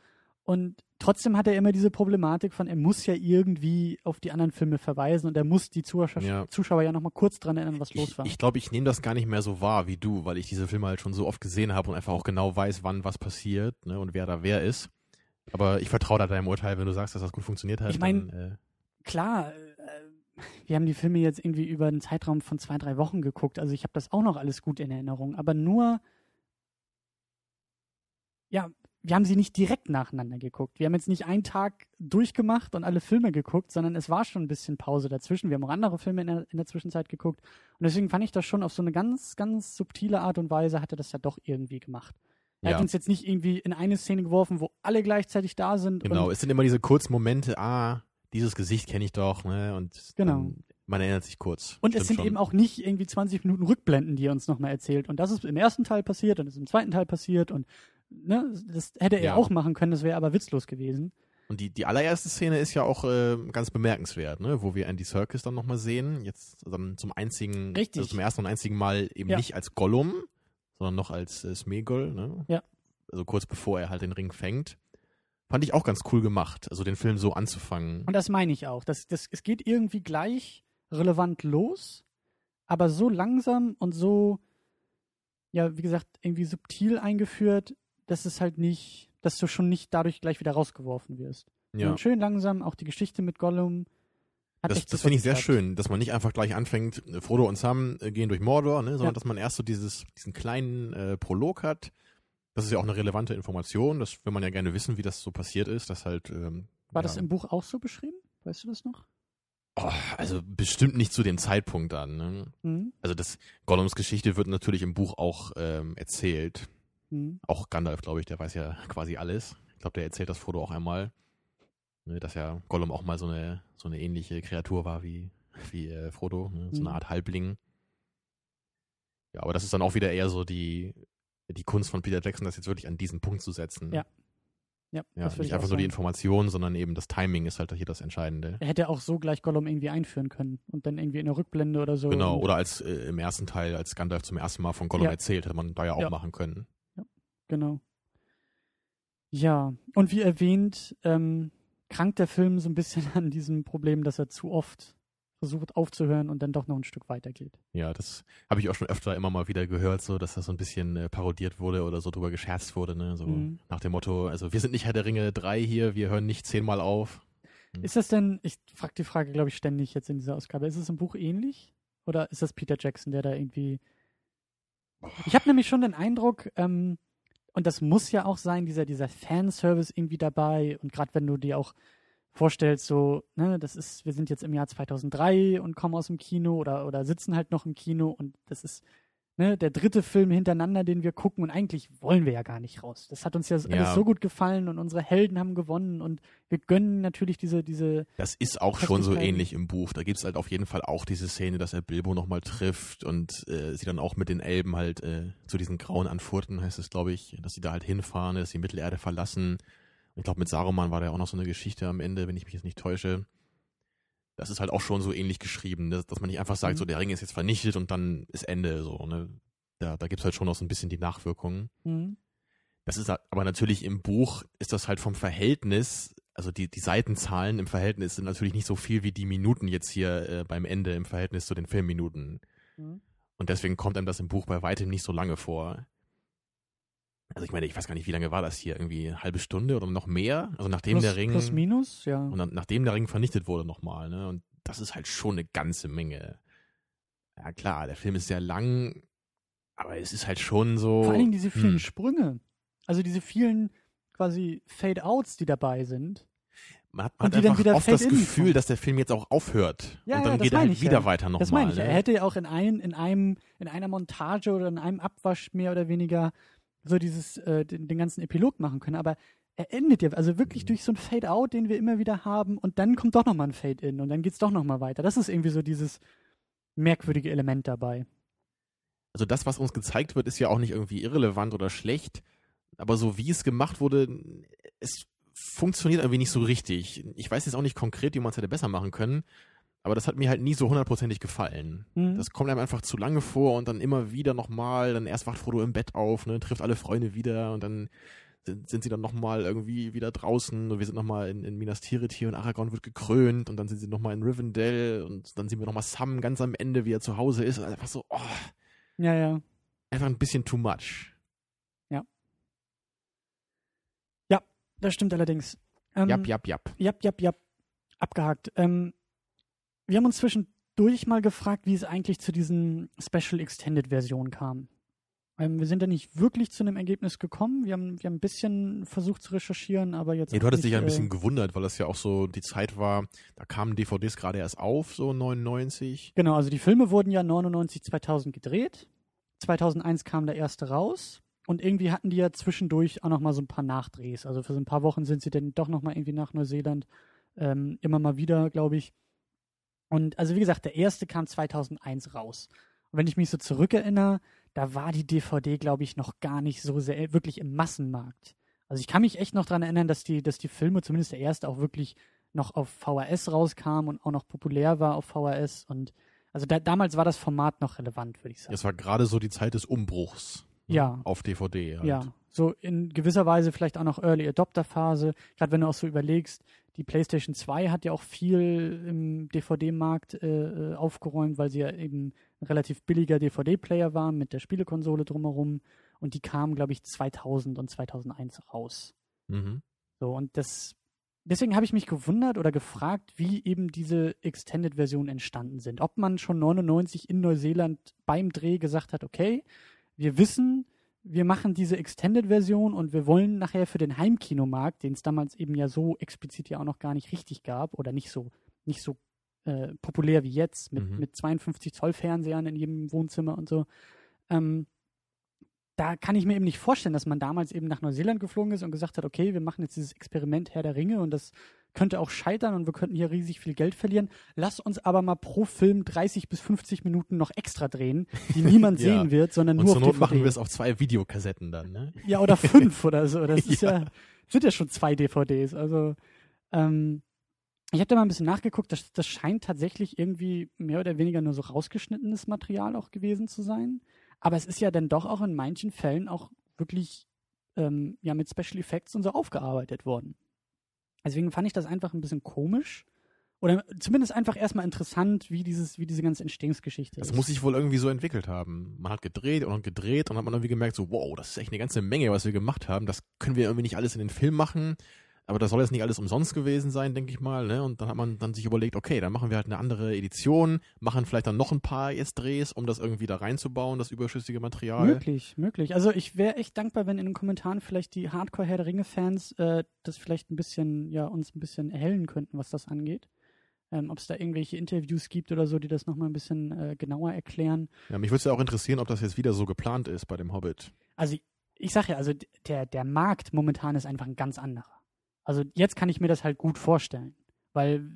Und trotzdem hat er immer diese Problematik von, er muss ja irgendwie auf die anderen Filme verweisen und er muss die Zuschauer Ja. Zuschauer ja nochmal kurz dran erinnern, was Ich los glaube, war. ich, glaub, ich nehme das gar nicht mehr so wahr wie du, weil ich diese Filme halt schon so oft gesehen habe und einfach auch genau weiß, wann was passiert ne, und wer da wer ist. Aber ich vertraue da deinem Urteil, wenn du sagst, dass das gut funktioniert hat. Ich mein, dann, äh, Klar, wir haben die Filme jetzt irgendwie über einen Zeitraum von zwei, drei Wochen geguckt. Also ich habe das auch noch alles gut in Erinnerung. Aber nur, ja, wir haben sie nicht direkt nacheinander geguckt. Wir haben jetzt nicht einen Tag durchgemacht und alle Filme geguckt, sondern es war schon ein bisschen Pause dazwischen. Wir haben auch andere Filme in der, in der Zwischenzeit geguckt. Und deswegen fand ich das schon auf so eine ganz, ganz subtile Art und Weise, hat er das ja doch irgendwie gemacht. Er Ja. hat uns jetzt nicht irgendwie in eine Szene geworfen, wo alle gleichzeitig da sind. genau, es sind immer diese kurzen Momente, ah, dieses Gesicht kenne ich doch, ne? Und Genau. man erinnert sich kurz. Und es Stimmt sind schon. eben auch nicht irgendwie 20 Minuten Rückblenden, die er uns nochmal erzählt. Und das ist im ersten Teil passiert und ist im zweiten Teil passiert und ne, das hätte er Ja. auch machen können, das wäre aber witzlos gewesen. Und die, die allererste Szene ist ja auch äh, ganz bemerkenswert, ne? wo wir Andy Serkis dann nochmal sehen. Jetzt dann zum einzigen, Richtig. also zum ersten und einzigen Mal eben Ja. nicht als Gollum, sondern noch als äh, Smeagol, ne? Ja. Also kurz bevor er halt den Ring fängt. Fand ich auch ganz cool gemacht, also den Film so anzufangen. Und das meine ich auch. Das, das, es geht irgendwie gleich relevant los, aber so langsam und so, ja, wie gesagt, irgendwie subtil eingeführt, dass es halt nicht, dass du schon nicht dadurch gleich wieder rausgeworfen wirst. ja. Und schön langsam, auch die Geschichte mit Gollum. Hat Das, das finde ich sehr schön, dass man nicht einfach gleich anfängt, äh, Frodo und Sam äh, gehen durch Mordor, ne, sondern Ja. dass man erst so dieses, diesen kleinen äh, Prolog hat. Das ist ja auch eine relevante Information. Das will man ja gerne wissen, wie das so passiert ist. Dass halt, ähm, War ja, das im Buch auch so beschrieben? Weißt du das noch? oh, also bestimmt nicht zu dem Zeitpunkt dann. Ne? Mhm. Also das Gollums Geschichte wird natürlich im Buch auch ähm, erzählt. Mhm. Auch Gandalf, glaube ich, der weiß ja quasi alles. Ich glaube, der erzählt das Frodo auch einmal. Ne, dass ja Gollum auch mal so eine, so eine ähnliche Kreatur war wie, wie äh, Frodo. Ne? So Mhm. eine Art Halbling. Ja, aber das ist dann auch wieder eher so die, die Kunst von Peter Jackson, das jetzt wirklich an diesen Punkt zu setzen. Ja. Ja, Ja, nicht einfach nur die. Information, sondern eben das Timing ist halt hier das Entscheidende. Er hätte auch so gleich Gollum irgendwie einführen können und dann irgendwie in der Rückblende oder so. Genau, oder als äh, im ersten Teil, als Gandalf zum ersten Mal von Gollum Ja. erzählt, hätte man da ja auch Ja. machen können. Genau. Ja, und wie erwähnt, ähm, krankt der Film so ein bisschen an diesem Problem, dass er zu oft versucht aufzuhören und dann doch noch ein Stück weitergeht. Ja, das habe ich auch schon öfter immer mal wieder gehört, so dass das so ein bisschen äh, parodiert wurde oder so drüber gescherzt wurde, ne? So Mhm. nach dem Motto, also wir sind nicht Herr der Ringe 3 hier, wir hören nicht zehnmal auf. Mhm. Ist das denn, ich frage die Frage, glaube ich, ständig jetzt in dieser Ausgabe, ist es im Buch ähnlich? Oder ist das Peter Jackson, der da irgendwie. Ich habe nämlich schon den Eindruck, ähm, und das muss ja auch sein, dieser, dieser Fanservice irgendwie dabei. Und gerade wenn du dir auch vorstellst, so, ne, das ist, wir sind jetzt im Jahr 2003 und kommen aus dem Kino oder, oder sitzen halt noch im Kino und das ist, ne, der dritte Film hintereinander, den wir gucken und eigentlich wollen wir ja gar nicht raus. Das hat uns ja, Ja. alles so gut gefallen und unsere Helden haben gewonnen und wir gönnen natürlich diese, diese, Das ist auch schon so ähnlich im Buch. Da gibt's halt auf jeden Fall auch diese Szene, dass er Bilbo nochmal trifft und äh, sie dann auch mit den Elben halt äh, zu diesen grauen Anfurten, heißt es, glaube ich, dass sie da halt hinfahren, dass sie Mittelerde verlassen. Ich glaube, mit Saruman war da ja auch noch so eine Geschichte am Ende, wenn ich mich jetzt nicht täusche. Das ist halt auch schon so ähnlich geschrieben, dass, dass man nicht einfach sagt, Mhm. so der Ring ist jetzt vernichtet und dann ist Ende. So, ne? Da, da gibt's halt schon noch so ein bisschen die Nachwirkungen. hm, Das ist halt- aber natürlich im Buch ist das halt vom Verhältnis, also die, die Seitenzahlen im Verhältnis sind natürlich nicht so viel wie die Minuten jetzt hier äh, beim Ende im Verhältnis zu den Filmminuten. hm. Und deswegen kommt einem das im Buch bei weitem nicht so lange vor. Also ich meine, ich weiß gar nicht, wie lange war das hier? Irgendwie eine halbe Stunde oder noch mehr? Also nachdem plus, der Ring Plus minus, ja. und dann, nachdem der Ring vernichtet wurde nochmal, ne? Und das ist halt schon eine ganze Menge. Ja klar, der Film ist sehr lang, aber es ist halt schon so. Vor allen Dingen diese vielen hm. Sprünge. Also diese vielen quasi Fade-Outs, die dabei sind. Man hat, man hat einfach wieder oft das Gefühl, kommen. dass der Film jetzt auch aufhört. Ja, und ja, dann das geht er halt wieder ja. weiter nochmal. Das meine ich. ja. Ne? Er hätte ja auch in, ein, in, einem, in einer Montage oder in einem Abwasch mehr oder weniger so dieses, äh, den, den ganzen Epilog machen können. Aber er endet ja, also Mhm. wirklich durch so ein Fade-Out, den wir immer wieder haben und dann kommt doch nochmal ein Fade-In und dann geht's doch nochmal weiter. Das ist irgendwie so dieses merkwürdige Element dabei. Also das, was uns gezeigt wird, ist ja auch nicht irgendwie irrelevant oder schlecht. Aber so wie es gemacht wurde, es funktioniert irgendwie nicht so richtig. Ich weiß jetzt auch nicht konkret, wie man es hätte besser machen können. Aber das hat mir halt nie so hundertprozentig gefallen. Mhm. Das kommt einem einfach zu lange vor und dann immer wieder nochmal, dann erst wacht Frodo im Bett auf, ne, trifft alle Freunde wieder und dann sind, sind sie dann nochmal irgendwie wieder draußen und wir sind nochmal in, in Minas Tirith hier und Aragorn wird gekrönt und dann sind sie nochmal in Rivendell und dann sehen wir nochmal Sam ganz am Ende, wie er zu Hause ist. Und einfach so, oh, Ja, ja. einfach ein bisschen too much. Das stimmt allerdings. Ähm, Jap, jap, jap. Jap, jap, jap. Abgehakt. Ähm, wir haben uns zwischendurch mal gefragt, wie es eigentlich zu diesen Special Extended Versionen kam. Ähm, wir sind da nicht wirklich zu einem Ergebnis gekommen. Wir haben, wir haben ein bisschen versucht zu recherchieren, aber jetzt. Ja, du hattest dich ja ein äh, bisschen gewundert, weil das ja auch so die Zeit war, da kamen DVDs gerade erst auf, so 99. Genau, also die Filme wurden ja 99, 2000 gedreht. 2001 kam der erste raus. Und irgendwie hatten die ja zwischendurch auch noch mal so ein paar Nachdrehs. Also für so ein paar Wochen sind sie dann doch noch mal irgendwie nach Neuseeland. Ähm, immer mal wieder, glaube ich. Und also wie gesagt, der erste kam 2001 raus. Und wenn ich mich so zurückerinnere, da war die DVD, glaube ich, noch gar nicht so sehr wirklich im Massenmarkt. Also ich kann mich echt noch daran erinnern, dass die, dass die Filme, zumindest der erste, auch wirklich noch auf VHS rauskam und auch noch populär war auf VHS. Und also da, damals war das Format noch relevant, würde ich sagen. Das war gerade so die Zeit des Umbruchs. ne, Ja. Auf DVD. Halt. Ja, so in gewisser Weise vielleicht auch noch Early Adopter Phase. Gerade wenn du auch so überlegst, die PlayStation 2 hat ja auch viel im DVD-Markt äh, äh, aufgeräumt, weil sie ja eben ein relativ billiger DVD-Player war mit der Spielekonsole drumherum. Und die kam, glaube ich, 2000 und 2001 raus. Mhm. So, und das, deswegen habe ich mich gewundert oder gefragt, wie eben diese Extended-Versionen entstanden sind. Ob man schon 99 in Neuseeland beim Dreh gesagt hat, okay, wir wissen, wir machen diese Extended-Version und wir wollen nachher für den Heimkinomarkt, den es damals eben ja so explizit ja auch noch gar nicht richtig gab oder nicht so, nicht so äh, populär wie jetzt mit, Mhm. mit 52 Zoll Fernsehern in jedem Wohnzimmer und so. Ähm, da kann ich mir eben nicht vorstellen, dass man damals eben nach Neuseeland geflogen ist und gesagt hat, okay, wir machen jetzt dieses Experiment Herr der Ringe und das könnte auch scheitern und wir könnten hier riesig viel Geld verlieren. Lass uns aber mal pro Film 30 bis 50 Minuten noch extra drehen, die niemand Ja. sehen wird, sondern Und nur zur auf Not DVD. machen wir es auf zwei Videokassetten dann, ne? Ja, oder fünf oder so. Das ist ja. Ja. sind ja schon zwei DVDs. Also, ähm, ich habe da mal ein bisschen nachgeguckt. Das, das scheint tatsächlich irgendwie mehr oder weniger nur so rausgeschnittenes Material auch gewesen zu sein. Aber es ist ja dann doch auch in manchen Fällen auch wirklich ähm, ja mit Special Effects und so aufgearbeitet worden. Deswegen fand ich das einfach ein bisschen komisch. Oder zumindest einfach erstmal interessant, wie dieses, wie diese ganze Entstehungsgeschichte Das ist. muss sich wohl irgendwie so entwickelt haben. Man hat gedreht und gedreht und hat man irgendwie gemerkt, so, wow, das ist echt eine ganze Menge, was wir gemacht haben. Das können wir irgendwie nicht alles in den Film machen. Aber das soll jetzt nicht alles umsonst gewesen sein, denke ich mal. Ne? Und dann hat man dann sich überlegt, okay, dann machen wir halt eine andere Edition, machen vielleicht dann noch ein paar jetzt Drehs, um das irgendwie da reinzubauen, das überschüssige Material. Möglich, möglich. Also ich wäre echt dankbar, wenn in den Kommentaren vielleicht die Hardcore Herr der Ringe Fans äh, das vielleicht ein bisschen, ja, uns ein bisschen erhellen könnten, was das angeht. Ähm, Ob es da irgendwelche Interviews gibt oder so, die das nochmal ein bisschen äh, genauer erklären. Ja, mich würde es ja auch interessieren, ob das jetzt wieder so geplant ist bei dem Hobbit. Also ich, ich sag ja, also der, der Markt momentan ist einfach ein ganz anderer. Also jetzt kann ich mir das halt gut vorstellen. Weil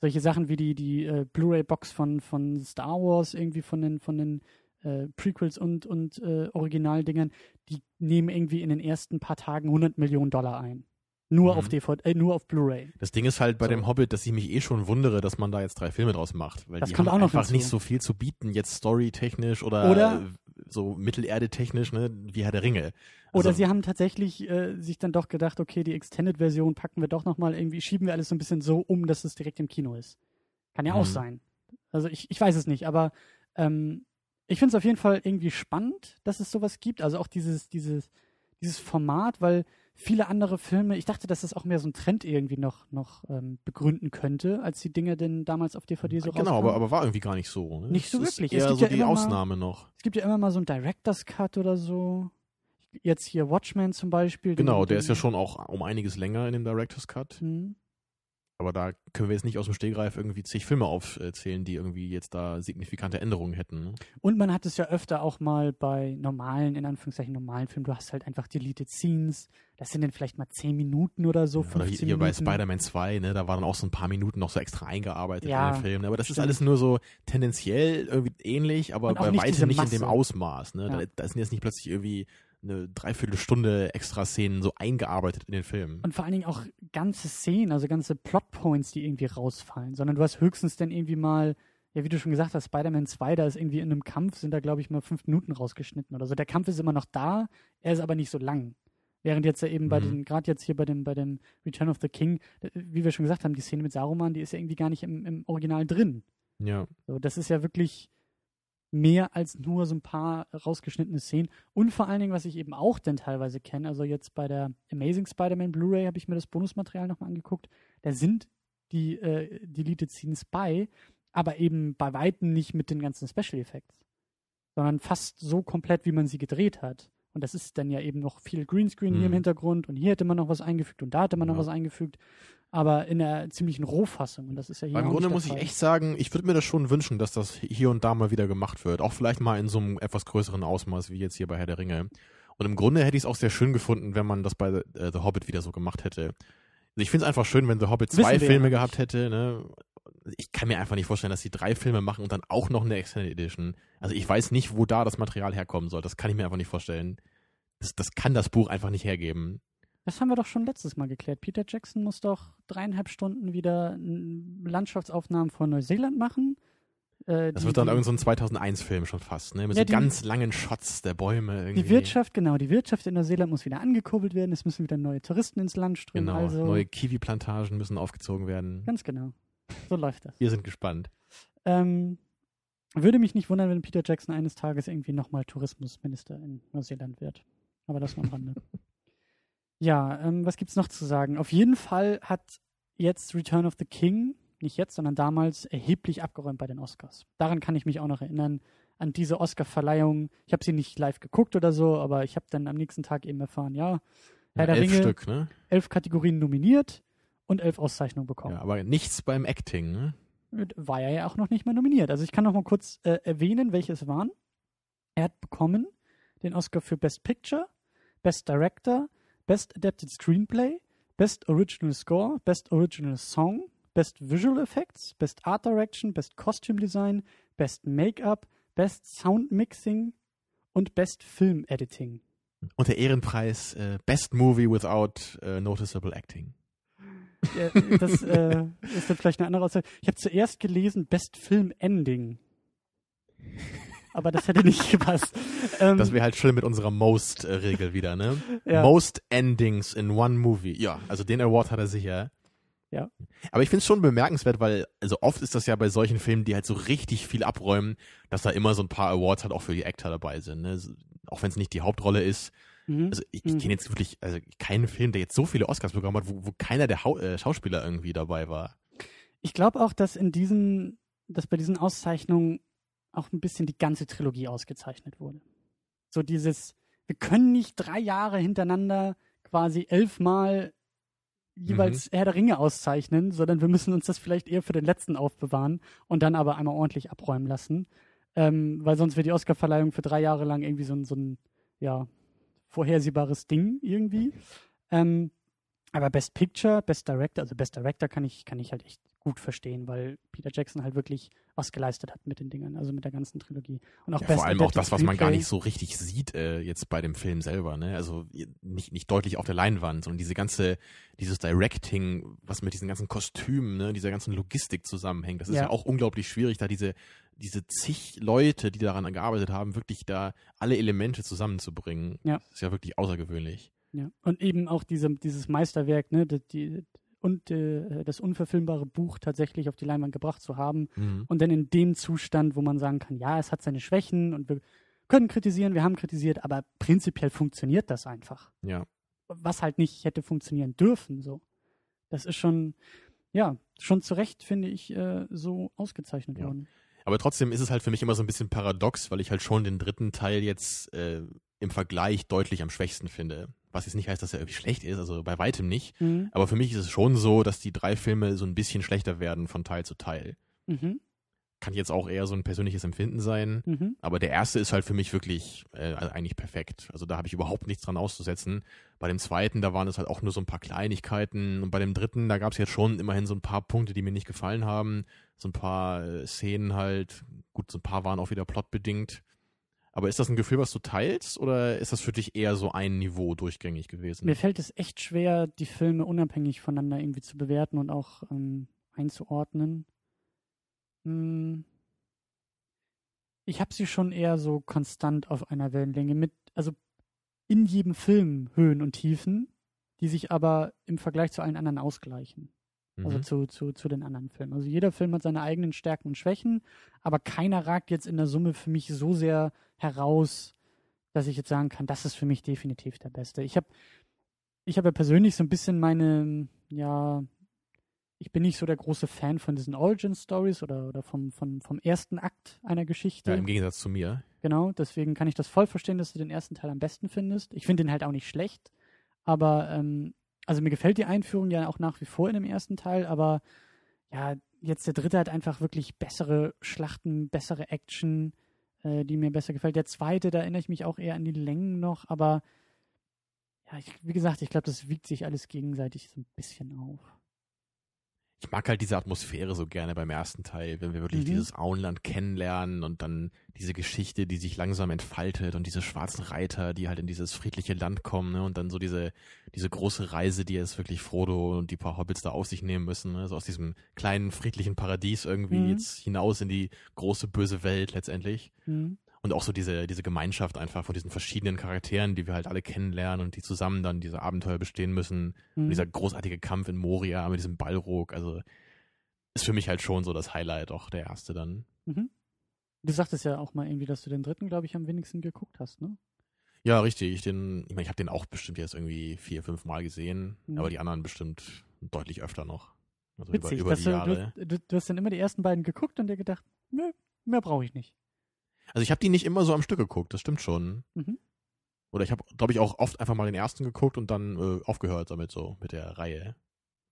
solche Sachen wie die, die äh, Blu-ray-Box von, von Star Wars, irgendwie von den, von den äh, Prequels und, und äh, Originaldingern, die nehmen irgendwie in den ersten paar Tagen 100 Millionen Dollar ein. Nur Mhm. auf DVD, äh, nur auf Blu-ray. Das Ding ist halt bei So. dem Hobbit, dass ich mich eh schon wundere, dass man da jetzt drei Filme draus macht. Weil Das die kommt haben auch noch einfach hinzu. nicht so viel zu bieten, jetzt storytechnisch oder, Oder- so Mittelerde-technisch, ne, wie Herr der Ringe. Oder Also, sie haben tatsächlich äh, sich dann doch gedacht, okay, die Extended-Version packen wir doch nochmal irgendwie, schieben wir alles so ein bisschen so um, dass es direkt im Kino ist. Kann ja auch Mhm. sein. Also ich, ich weiß es nicht, aber ähm, ich finde es auf jeden Fall irgendwie spannend, dass es sowas gibt. Also auch dieses, dieses, dieses Format, weil viele andere Filme, ich dachte, dass das auch mehr so ein Trend irgendwie noch, noch ähm, begründen könnte, als die Dinge denn damals auf DVD so Genau, rauskamen. aber, aber war irgendwie gar nicht so. Ne? Nicht so Es ist wirklich. Es Eher gibt so ja die immer mal- Ausnahme noch. Es gibt ja immer mal so einen Director's Cut oder so. Jetzt hier Watchmen zum Beispiel. den- Genau, der den- ist ja schon auch um einiges länger in dem Director's Cut. Hm. Aber da können wir jetzt nicht aus dem Stegreif irgendwie zig Filme aufzählen, die irgendwie jetzt da signifikante Änderungen hätten. Ne? Und man hat es ja öfter auch mal bei normalen, in Anführungszeichen normalen Filmen, du hast halt einfach Deleted Scenes. Das sind dann vielleicht mal 10 Minuten oder so, Oder 15 hier, hier bei. Spider-Man 2, ne, da waren dann auch so ein paar Minuten noch so extra eingearbeitet Ja, in den Film. Aber das ist stimmt. alles nur so tendenziell irgendwie ähnlich, aber bei weitem nicht in dem. Ausmaß. Ne? Ja. Da, da sind jetzt nicht plötzlich irgendwie eine Dreiviertelstunde extra Szenen so eingearbeitet in den Film. Und vor allen Dingen auch ganze Szenen, also ganze Plotpoints, die irgendwie rausfallen, sondern du hast höchstens dann irgendwie mal, ja, wie du schon gesagt hast, Spider-Man 2, da ist irgendwie in einem Kampf, sind da, glaube ich, mal fünf Minuten rausgeschnitten oder so. Der Kampf ist immer noch da, er ist aber nicht so lang. Während jetzt ja eben bei Mhm. den, gerade jetzt hier bei dem, bei dem Return of the King, äh, wie wir schon gesagt haben, die Szene mit Saruman, die ist ja irgendwie gar nicht im, im Original drin. Ja. So, das ist ja wirklich mehr als nur so ein paar rausgeschnittene Szenen. Und vor allen Dingen, was ich eben auch dann teilweise kenne, also jetzt bei der Amazing Spider-Man Blu-ray habe ich mir das Bonusmaterial nochmal angeguckt. Da sind die äh, Deleted Scenes bei, aber eben bei Weitem nicht mit den ganzen Special Effects, sondern fast so komplett, wie man sie gedreht hat. Und das ist dann ja eben noch viel Greenscreen hier im Mhm. Hintergrund und hier hätte man noch was eingefügt und da hätte man noch Ja. was eingefügt, aber in der ziemlichen Rohfassung. Und das ist ja hier Weil im Grunde muss ich echt sagen, ich würde mir das schon wünschen, dass das hier und da mal wieder gemacht wird. Auch vielleicht mal in so einem etwas größeren Ausmaß wie jetzt hier bei Herr der Ringe. Und im Grunde hätte ich es auch sehr schön gefunden, wenn man das bei äh, The Hobbit wieder so gemacht hätte. Also ich finde es einfach schön, wenn The Hobbit zwei Wissen Filme gehabt hätte. Ne? Ich kann mir einfach nicht vorstellen, dass sie drei Filme machen und dann auch noch eine Extended Edition. Also ich weiß nicht, wo da das Material herkommen soll. Das kann ich mir einfach nicht vorstellen. Das, das kann das Buch einfach nicht hergeben. Das haben wir doch schon letztes Mal geklärt. Peter Jackson muss doch dreieinhalb Stunden wieder Landschaftsaufnahmen von Neuseeland machen. Äh, Das die, wird dann die, irgend so ein 2001-Film schon fast, ne? Mit Ja, so die- ganz langen Shots der Bäume. Irgendwie. die Wirtschaft, genau, die Wirtschaft in Neuseeland muss wieder angekurbelt werden. Es müssen wieder neue Touristen ins Land strömen. Genau, Also, neue Kiwi-Plantagen müssen aufgezogen werden. ganz genau. So läuft das. Wir sind gespannt. Ähm, würde mich nicht wundern, wenn Peter Jackson eines Tages irgendwie nochmal Tourismusminister in Neuseeland wird. Aber das nur am Rande. ja, ähm, was gibt's noch zu sagen? Auf jeden Fall hat jetzt Return of the King, nicht jetzt, sondern damals, erheblich abgeräumt bei den Oscars. Daran kann ich mich auch noch erinnern, an diese Oscar-Verleihung. Ich habe sie nicht live geguckt oder so, aber ich habe dann am nächsten Tag eben erfahren, ja, Herr Ja, der elf Ringe, Stück, ne? elf Kategorien nominiert und elf Auszeichnungen bekommen. Ja, aber nichts beim Acting, ne? war er ja auch noch nicht mal nominiert. Also ich kann noch mal kurz äh, erwähnen, welche es waren. Er hat bekommen den Oscar für Best Picture, Best Director, Best Adapted Screenplay, Best Original Score, Best Original Song, Best Visual Effects, Best Art Direction, Best Costume Design, Best Make-up, Best Sound Mixing und Best Film Editing. Und der Ehrenpreis äh, Best Movie Without äh, Noticeable Acting. Ja, das äh, ist dann vielleicht eine andere Aussage. Ich habe zuerst gelesen Best Film Ending. Aber das hätte nicht gepasst. Ähm, Das wäre halt schön mit unserer Most-Regel wieder, ne? ja. Most Endings in one movie. Ja, also den Award hat er sicher. Ja. Aber ich finde es schon bemerkenswert, weil, also oft ist das ja bei solchen Filmen, die halt so richtig viel abräumen, dass da immer so ein paar Awards halt auch für die Actor dabei sind. Ne? Auch wenn es nicht die Hauptrolle ist. Mhm. Also ich, ich Mhm. kenne jetzt wirklich also keinen Film, der jetzt so viele Oscars bekommen hat, wo, wo keiner der Hau äh, Schauspieler irgendwie dabei war. Ich glaube auch, dass in diesen, dass bei diesen Auszeichnungen auch ein bisschen die ganze Trilogie ausgezeichnet wurde. So dieses, wir können nicht drei Jahre hintereinander quasi elfmal jeweils Herr der Ringe auszeichnen, sondern wir müssen uns das vielleicht eher für den letzten aufbewahren und dann aber einmal ordentlich abräumen lassen. Ähm, weil sonst wird die Oscarverleihung für drei Jahre lang irgendwie so ein, so ein ja, vorhersehbares Ding irgendwie. Ähm, aber Best Picture, Best Director, also Best Director kann ich, kann ich halt echt gut verstehen, weil Peter Jackson halt wirklich was geleistet hat mit den Dingern, also mit der ganzen Trilogie. Und auch Ja, vor allem auch das, was man gar nicht so richtig sieht äh, jetzt bei dem Film selber. Ne? Also nicht, nicht deutlich auf der Leinwand, sondern diese ganze, dieses Directing, was mit diesen ganzen Kostümen, ne, dieser ganzen Logistik zusammenhängt. Das ist ja, Ja. auch unglaublich schwierig, da diese, diese zig Leute, die daran gearbeitet haben, wirklich da alle Elemente zusammenzubringen. Ja. Das ist ja wirklich außergewöhnlich. Ja. Und eben auch diese, dieses Meisterwerk, ne, die, die, und äh, das unverfilmbare Buch tatsächlich auf die Leinwand gebracht zu haben. Mhm. Und dann in dem Zustand, wo man sagen kann, ja, es hat seine Schwächen und wir können kritisieren, wir haben kritisiert, aber prinzipiell funktioniert das einfach. Ja. Was halt nicht hätte funktionieren dürfen, so. Das ist schon, ja, schon zu Recht, finde ich, äh, so ausgezeichnet Ja. worden. Aber trotzdem ist es halt für mich immer so ein bisschen paradox, weil ich halt schon den dritten Teil jetzt äh, im Vergleich deutlich am schwächsten finde. Was jetzt nicht heißt, dass er irgendwie schlecht ist, also bei weitem nicht. Mhm. Aber für mich ist es schon so, dass die drei Filme so ein bisschen schlechter werden von Teil zu Teil. Mhm. Kann jetzt auch eher so ein persönliches Empfinden sein. Mhm. Aber der erste ist halt für mich wirklich äh, eigentlich perfekt. Also da habe ich überhaupt nichts dran auszusetzen. Bei dem zweiten, da waren es halt auch nur so ein paar Kleinigkeiten. Und bei dem dritten, da gab es jetzt schon immerhin so ein paar Punkte, die mir nicht gefallen haben. So ein paar äh, Szenen halt. Gut, so ein paar waren auch wieder plotbedingt. Aber ist das ein Gefühl, was du teilst, oder ist das für dich eher so ein Niveau durchgängig gewesen? Mir fällt es echt schwer, die Filme unabhängig voneinander irgendwie zu bewerten und auch ähm, einzuordnen. Hm. Ich habe sie schon eher so konstant auf einer Wellenlänge mit, also in jedem Film Höhen und Tiefen, die sich aber im Vergleich zu allen anderen ausgleichen. Also Mhm. zu, zu, zu den anderen Filmen. Also jeder Film hat seine eigenen Stärken und Schwächen, aber keiner ragt jetzt in der Summe für mich so sehr heraus, dass ich jetzt sagen kann, das ist für mich definitiv der Beste. Ich habe ich hab ja persönlich so ein bisschen meine, ja, ich bin nicht so der große Fan von diesen Origin-Stories oder, oder vom, vom, vom ersten Akt einer Geschichte. ja, im Gegensatz zu mir. Genau, deswegen kann ich das voll verstehen, dass du den ersten Teil am besten findest. Ich finde den halt auch nicht schlecht, aber ähm, also mir gefällt die Einführung ja auch nach wie vor in dem ersten Teil, aber ja, jetzt der dritte hat einfach wirklich bessere Schlachten, bessere Action, äh, die mir besser gefällt. Der zweite, da erinnere ich mich auch eher an die Längen noch, aber ja, ich, wie gesagt, ich glaube, das wiegt sich alles gegenseitig so ein bisschen auf. Ich mag halt diese Atmosphäre so gerne beim ersten Teil, wenn wir wirklich Mhm. dieses Auenland kennenlernen und dann diese Geschichte, die sich langsam entfaltet und diese schwarzen Reiter, die halt in dieses friedliche Land kommen, ne? Und dann so diese, diese große Reise, die jetzt wirklich Frodo und die paar Hobbits da auf sich nehmen müssen, ne? So aus diesem kleinen friedlichen Paradies irgendwie Mhm. jetzt hinaus in die große böse Welt letztendlich. Mhm. Und auch so diese, diese Gemeinschaft einfach von diesen verschiedenen Charakteren, die wir halt alle kennenlernen und die zusammen dann diese Abenteuer bestehen müssen. Und Mhm. dieser großartige Kampf in Moria mit diesem Ballrog, also ist für mich halt schon so das Highlight, auch der erste dann. Mhm. Du sagtest ja auch mal irgendwie, dass du den dritten, glaube ich, am wenigsten geguckt hast, ne? Ja, richtig. Ich, den, ich meine, ich habe den auch bestimmt jetzt irgendwie vier, fünf Mal gesehen, Mhm. aber die anderen bestimmt deutlich öfter noch. Also über, Witzig, über dass die du, Jahre. du, du, du hast dann immer die ersten beiden geguckt und dir gedacht, nö, mehr brauche ich nicht. Also ich habe die nicht immer so am Stück geguckt, das stimmt schon. Mhm. Oder ich habe, glaube ich, auch oft einfach mal den ersten geguckt und dann äh, aufgehört damit so, mit der Reihe.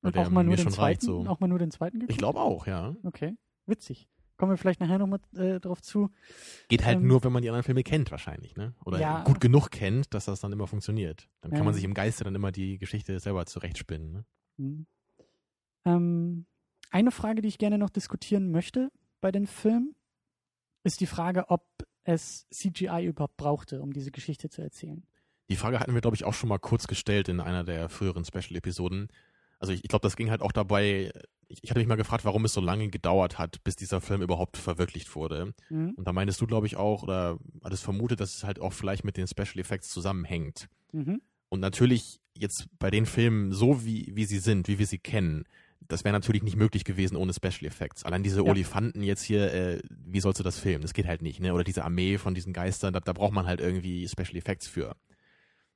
Und auch mal nur den reicht zweiten, so. auch mal nur den zweiten geguckt? Ich glaube auch, ja. Okay, witzig. Kommen wir vielleicht nachher nochmal äh, drauf zu. Geht halt Ähm, nur, wenn man die anderen Filme kennt, wahrscheinlich, ne? Oder Ja. gut genug kennt, dass das dann immer funktioniert. Dann kann man sich im Geiste dann immer die Geschichte selber zurechtspinnen. Ne? Mhm. Ähm, eine Frage, die ich gerne noch diskutieren möchte bei den Filmen, ist die Frage, ob es CGI überhaupt brauchte, um diese Geschichte zu erzählen. Die Frage hatten wir, glaube ich, auch schon mal kurz gestellt in einer der früheren Special-Episoden. Also ich, ich glaube, das ging halt auch dabei, ich, ich hatte mich mal gefragt, warum es so lange gedauert hat, bis dieser Film überhaupt verwirklicht wurde. Mhm. Und da meintest du, glaube ich, auch, oder hattest vermutet, dass es halt auch vielleicht mit den Special Effects zusammenhängt. Mhm. Und natürlich jetzt bei den Filmen, so wie, wie sie sind, wie wir sie kennen, das wäre natürlich nicht möglich gewesen ohne Special Effects. Allein diese Ja. Olifanten jetzt hier, äh, wie sollst du das filmen? Das geht halt nicht, ne? Oder diese Armee von diesen Geistern, da, da braucht man halt irgendwie Special Effects für.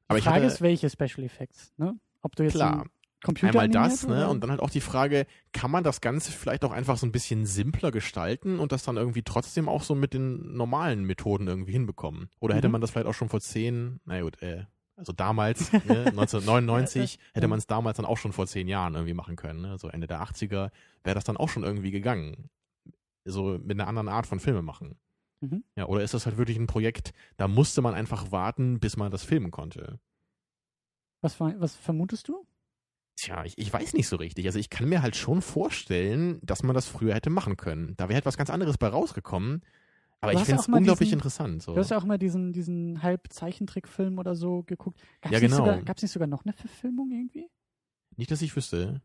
Aber die ich Frage hatte ist, welche Special Effects, ne? Ob du jetzt klar Computer einmal das, ne? oder- Und dann halt auch die Frage, kann man das Ganze vielleicht auch einfach so ein bisschen simpler gestalten und das dann irgendwie trotzdem auch so mit den normalen Methoden irgendwie hinbekommen? Oder hätte Mhm. man das vielleicht auch schon vor zehn, na gut, äh, also damals, ne, 1999, hätte man es damals dann auch schon vor zehn Jahren irgendwie machen können. Ne? So Ende der 80er wäre das dann auch schon irgendwie gegangen. So mit einer anderen Art von Filme machen. Mhm. Ja, oder ist das halt wirklich ein Projekt, da musste man einfach warten, bis man das filmen konnte? was, was vermutest du? Tja, ich, ich weiß nicht so richtig. Also ich kann mir halt schon vorstellen, dass man das früher hätte machen können. Da wäre halt was ganz anderes bei rausgekommen. Aber Du ich finde es unglaublich diesen- interessant. So. Du hast ja auch mal diesen, diesen Halb-Zeichentrickfilm oder so geguckt. Gab's Ja, nicht genau. Sogar, gab's nicht sogar noch eine Verfilmung irgendwie? Nicht, dass ich wüsste.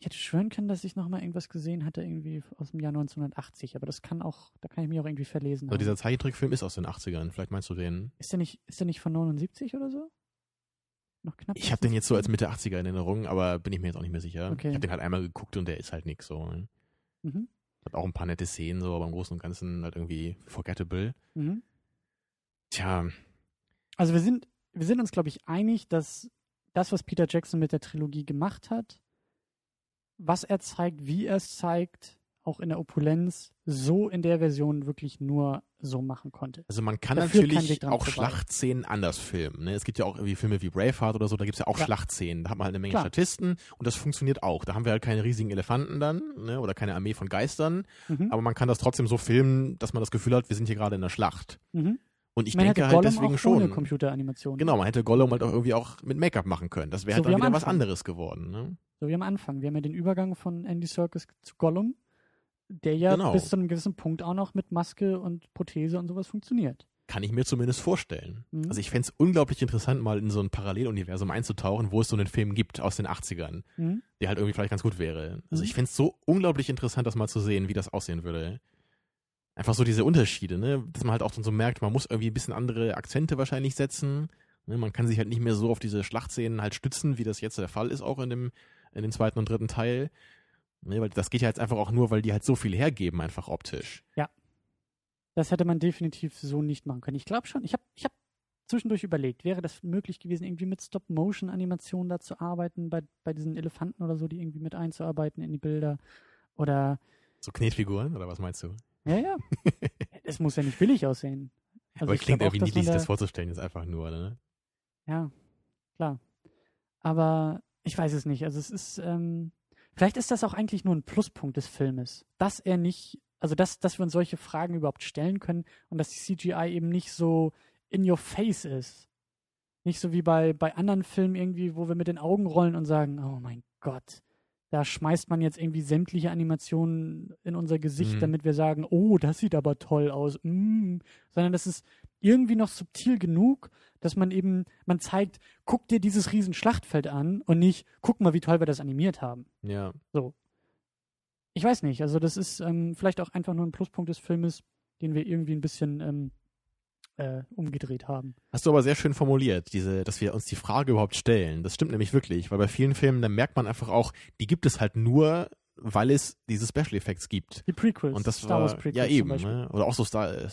Ich hätte schwören können, dass ich noch mal irgendwas gesehen hatte, irgendwie aus dem Jahr 1980, aber das kann auch, da kann ich mich auch irgendwie verlesen. Aber haben. dieser Zeichentrickfilm ist aus den 80ern. Vielleicht meinst du den? ist der nicht, ist der nicht von 79 oder so? Noch knapp. Ich habe den jetzt so als Mitte 80er in Erinnerung, aber bin ich mir jetzt auch nicht mehr sicher. Okay. Ich habe den halt einmal geguckt und der ist halt nix so. ne? Mhm. Hat auch ein paar nette Szenen, so, aber im Großen und Ganzen halt irgendwie forgettable. Mhm. Tja, Also wir sind, wir sind uns, glaube ich, einig, dass das, was Peter Jackson mit der Trilogie gemacht hat, was er zeigt, wie er es zeigt, auch in der Opulenz, so in der Version wirklich nur so machen konnte. Also man kann Da führt kein Weg natürlich dran auch vorbei. Schlachtszenen anders filmen. Ne? Es gibt ja auch irgendwie Filme wie Braveheart oder so, da gibt's ja auch Ja. Schlachtszenen. Da hat man halt eine Menge Klar. Statisten und das funktioniert auch. Da haben wir halt keine riesigen Elefanten dann ne? oder keine Armee von Geistern, Mhm. aber man kann das trotzdem so filmen, dass man das Gefühl hat, wir sind hier gerade in einer Schlacht. Mhm. Und ich man denke hätte halt Gollum deswegen auch ohne schon. Computeranimation. Genau, man hätte Gollum halt auch irgendwie auch mit Make-up machen können. Das wäre So halt dann wieder was anderes geworden. Ne? So wie am Anfang. Wir haben ja den Übergang von Andy Serkis zu Gollum, der ja Genau. bis zu einem gewissen Punkt auch noch mit Maske und Prothese und sowas funktioniert. Kann ich mir zumindest vorstellen. Mhm. Also ich fänd's unglaublich interessant, mal in so ein Paralleluniversum einzutauchen, wo es so einen Film gibt aus den 80ern, Mhm. der halt irgendwie vielleicht ganz gut wäre. Also Mhm. ich fänd's so unglaublich interessant, das mal zu sehen, wie das aussehen würde. Einfach so diese Unterschiede, ne? Dass man halt auch dann so merkt, man muss irgendwie ein bisschen andere Akzente wahrscheinlich setzen. Ne? Man kann sich halt nicht mehr so auf diese Schlachtszenen halt stützen, wie das jetzt der Fall ist, auch in dem, in dem zweiten und dritten Teil. Ne? Weil das geht ja jetzt einfach auch nur, weil die halt so viel hergeben, einfach optisch. Das hätte man definitiv so nicht machen können. Ich glaube schon, ich habe ich hab zwischendurch überlegt, wäre das möglich gewesen, irgendwie mit Stop-Motion-Animationen da zu arbeiten, bei, bei diesen Elefanten oder so, die irgendwie mit einzuarbeiten in die Bilder. Oder, So Knetfiguren, oder was meinst du? ja, ja. es muss ja nicht billig aussehen. Also Aber ich klingt irgendwie niedlich, da- das vorzustellen, jetzt einfach nur, ne? Ja, klar. Aber ich weiß es nicht. Also es ist, ähm, vielleicht ist das auch eigentlich nur ein Pluspunkt des Filmes, dass er nicht, also dass, dass wir uns solche Fragen überhaupt stellen können und dass die CGI eben nicht so in your face ist. Nicht so wie bei, bei anderen Filmen irgendwie, wo wir mit den Augen rollen und sagen, oh mein Gott, da schmeißt man jetzt irgendwie sämtliche Animationen in unser Gesicht, Mhm. damit wir sagen, oh, das sieht aber toll aus. Mm. Sondern das ist irgendwie noch subtil genug, dass man eben, man zeigt, guck dir dieses riesen Schlachtfeld an und nicht, guck mal, wie toll wir das animiert haben. Ja. Ich weiß nicht, also das ist ähm, vielleicht auch einfach nur ein Pluspunkt des Filmes, den wir irgendwie ein bisschen ähm, äh, umgedreht haben. Hast du aber sehr schön formuliert, diese, dass wir uns die Frage überhaupt stellen. Das stimmt nämlich wirklich, weil bei vielen Filmen, da merkt man einfach auch, die gibt es halt nur, weil es diese Special Effects gibt. Die Prequels, Und das Star Wars war, Prequels ja eben, ne? oder auch so Star, äh,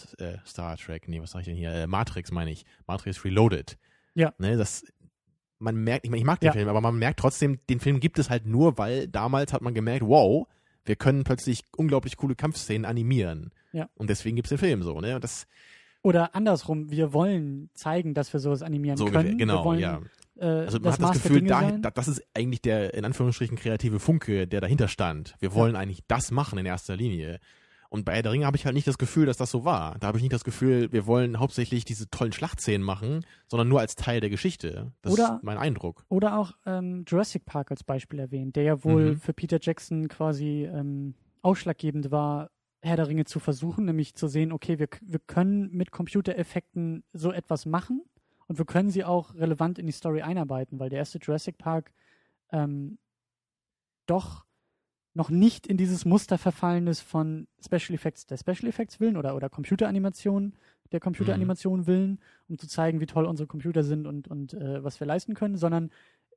Star Trek, nee, was sag ich denn hier, äh, Matrix meine ich, Matrix Reloaded. Ja. Ne, das, man merkt, ich, meine, ich mag den Ja. Film, aber man merkt trotzdem, den Film gibt es halt nur, weil damals hat man gemerkt, wow, wir können plötzlich unglaublich coole Kampfszenen animieren. Ja. Und deswegen gibt's den Film so, ne, und das, Oder andersrum, wir wollen zeigen, dass wir sowas animieren so können. genau, wir wollen, ja. Äh, Also man das hat das Maß Gefühl, da, das ist eigentlich der in Anführungsstrichen kreative Funke, der dahinter stand. Wir wollen eigentlich das machen in erster Linie. Und bei Herr der Ringe habe ich halt nicht das Gefühl, dass das so war. Da habe ich nicht das Gefühl, wir wollen hauptsächlich diese tollen Schlachtszenen machen, sondern nur als Teil der Geschichte. Das Oder- ist mein Eindruck. Oder auch ähm, Jurassic Park als Beispiel erwähnt, der ja wohl Mhm. für Peter Jackson quasi ähm, ausschlaggebend war, Herr der Ringe zu versuchen, nämlich zu sehen, okay, wir, wir können mit Computereffekten so etwas machen und wir können sie auch relevant in die Story einarbeiten, weil der erste Jurassic Park ähm, doch noch nicht in dieses Muster verfallen ist von Special Effects der Special Effects willen oder, oder Computeranimation der Computeranimation willen, um zu zeigen, wie toll unsere Computer sind und, und äh, was wir leisten können, sondern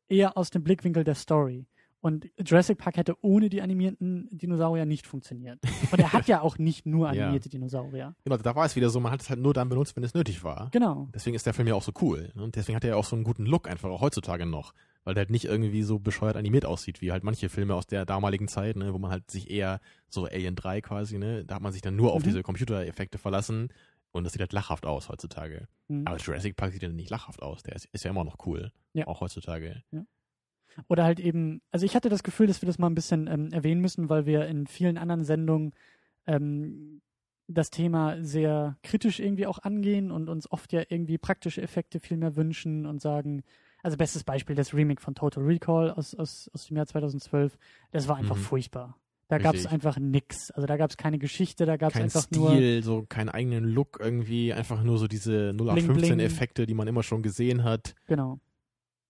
eher aus dem Blickwinkel der Story. Und Jurassic Park hätte ohne die animierten Dinosaurier nicht funktioniert. Und er hat ja auch nicht nur Ja. animierte Dinosaurier. Genau, da war es wieder so, man hat es halt nur dann benutzt, wenn es nötig war. Genau. Deswegen ist der Film ja auch so cool. Und deswegen hat er ja auch so einen guten Look, einfach auch heutzutage noch. Weil der halt nicht irgendwie so bescheuert animiert aussieht, wie halt manche Filme aus der damaligen Zeit, ne, wo man halt sich eher, so Alien 3 quasi, ne, da hat man sich dann nur auf Mhm. diese Computereffekte verlassen und das sieht halt lachhaft aus heutzutage. Mhm. Aber Jurassic Park sieht ja nicht lachhaft aus, der ist, ist ja immer noch cool. Ja. Auch heutzutage. Oder halt eben, also ich hatte das Gefühl, dass wir das mal ein bisschen ähm, erwähnen müssen, weil wir in vielen anderen Sendungen ähm, das Thema sehr kritisch irgendwie auch angehen und uns oft ja irgendwie praktische Effekte viel mehr wünschen und sagen, also bestes Beispiel das Remake von Total Recall aus, aus, aus dem Jahr 2012, das war einfach Mhm. furchtbar. Da gab es einfach nix. Also da gab es keine Geschichte, da gab es Kein einfach nur Stil, so keinen eigenen Look irgendwie, einfach nur so diese 0815-Effekte, die man immer schon gesehen hat. genau.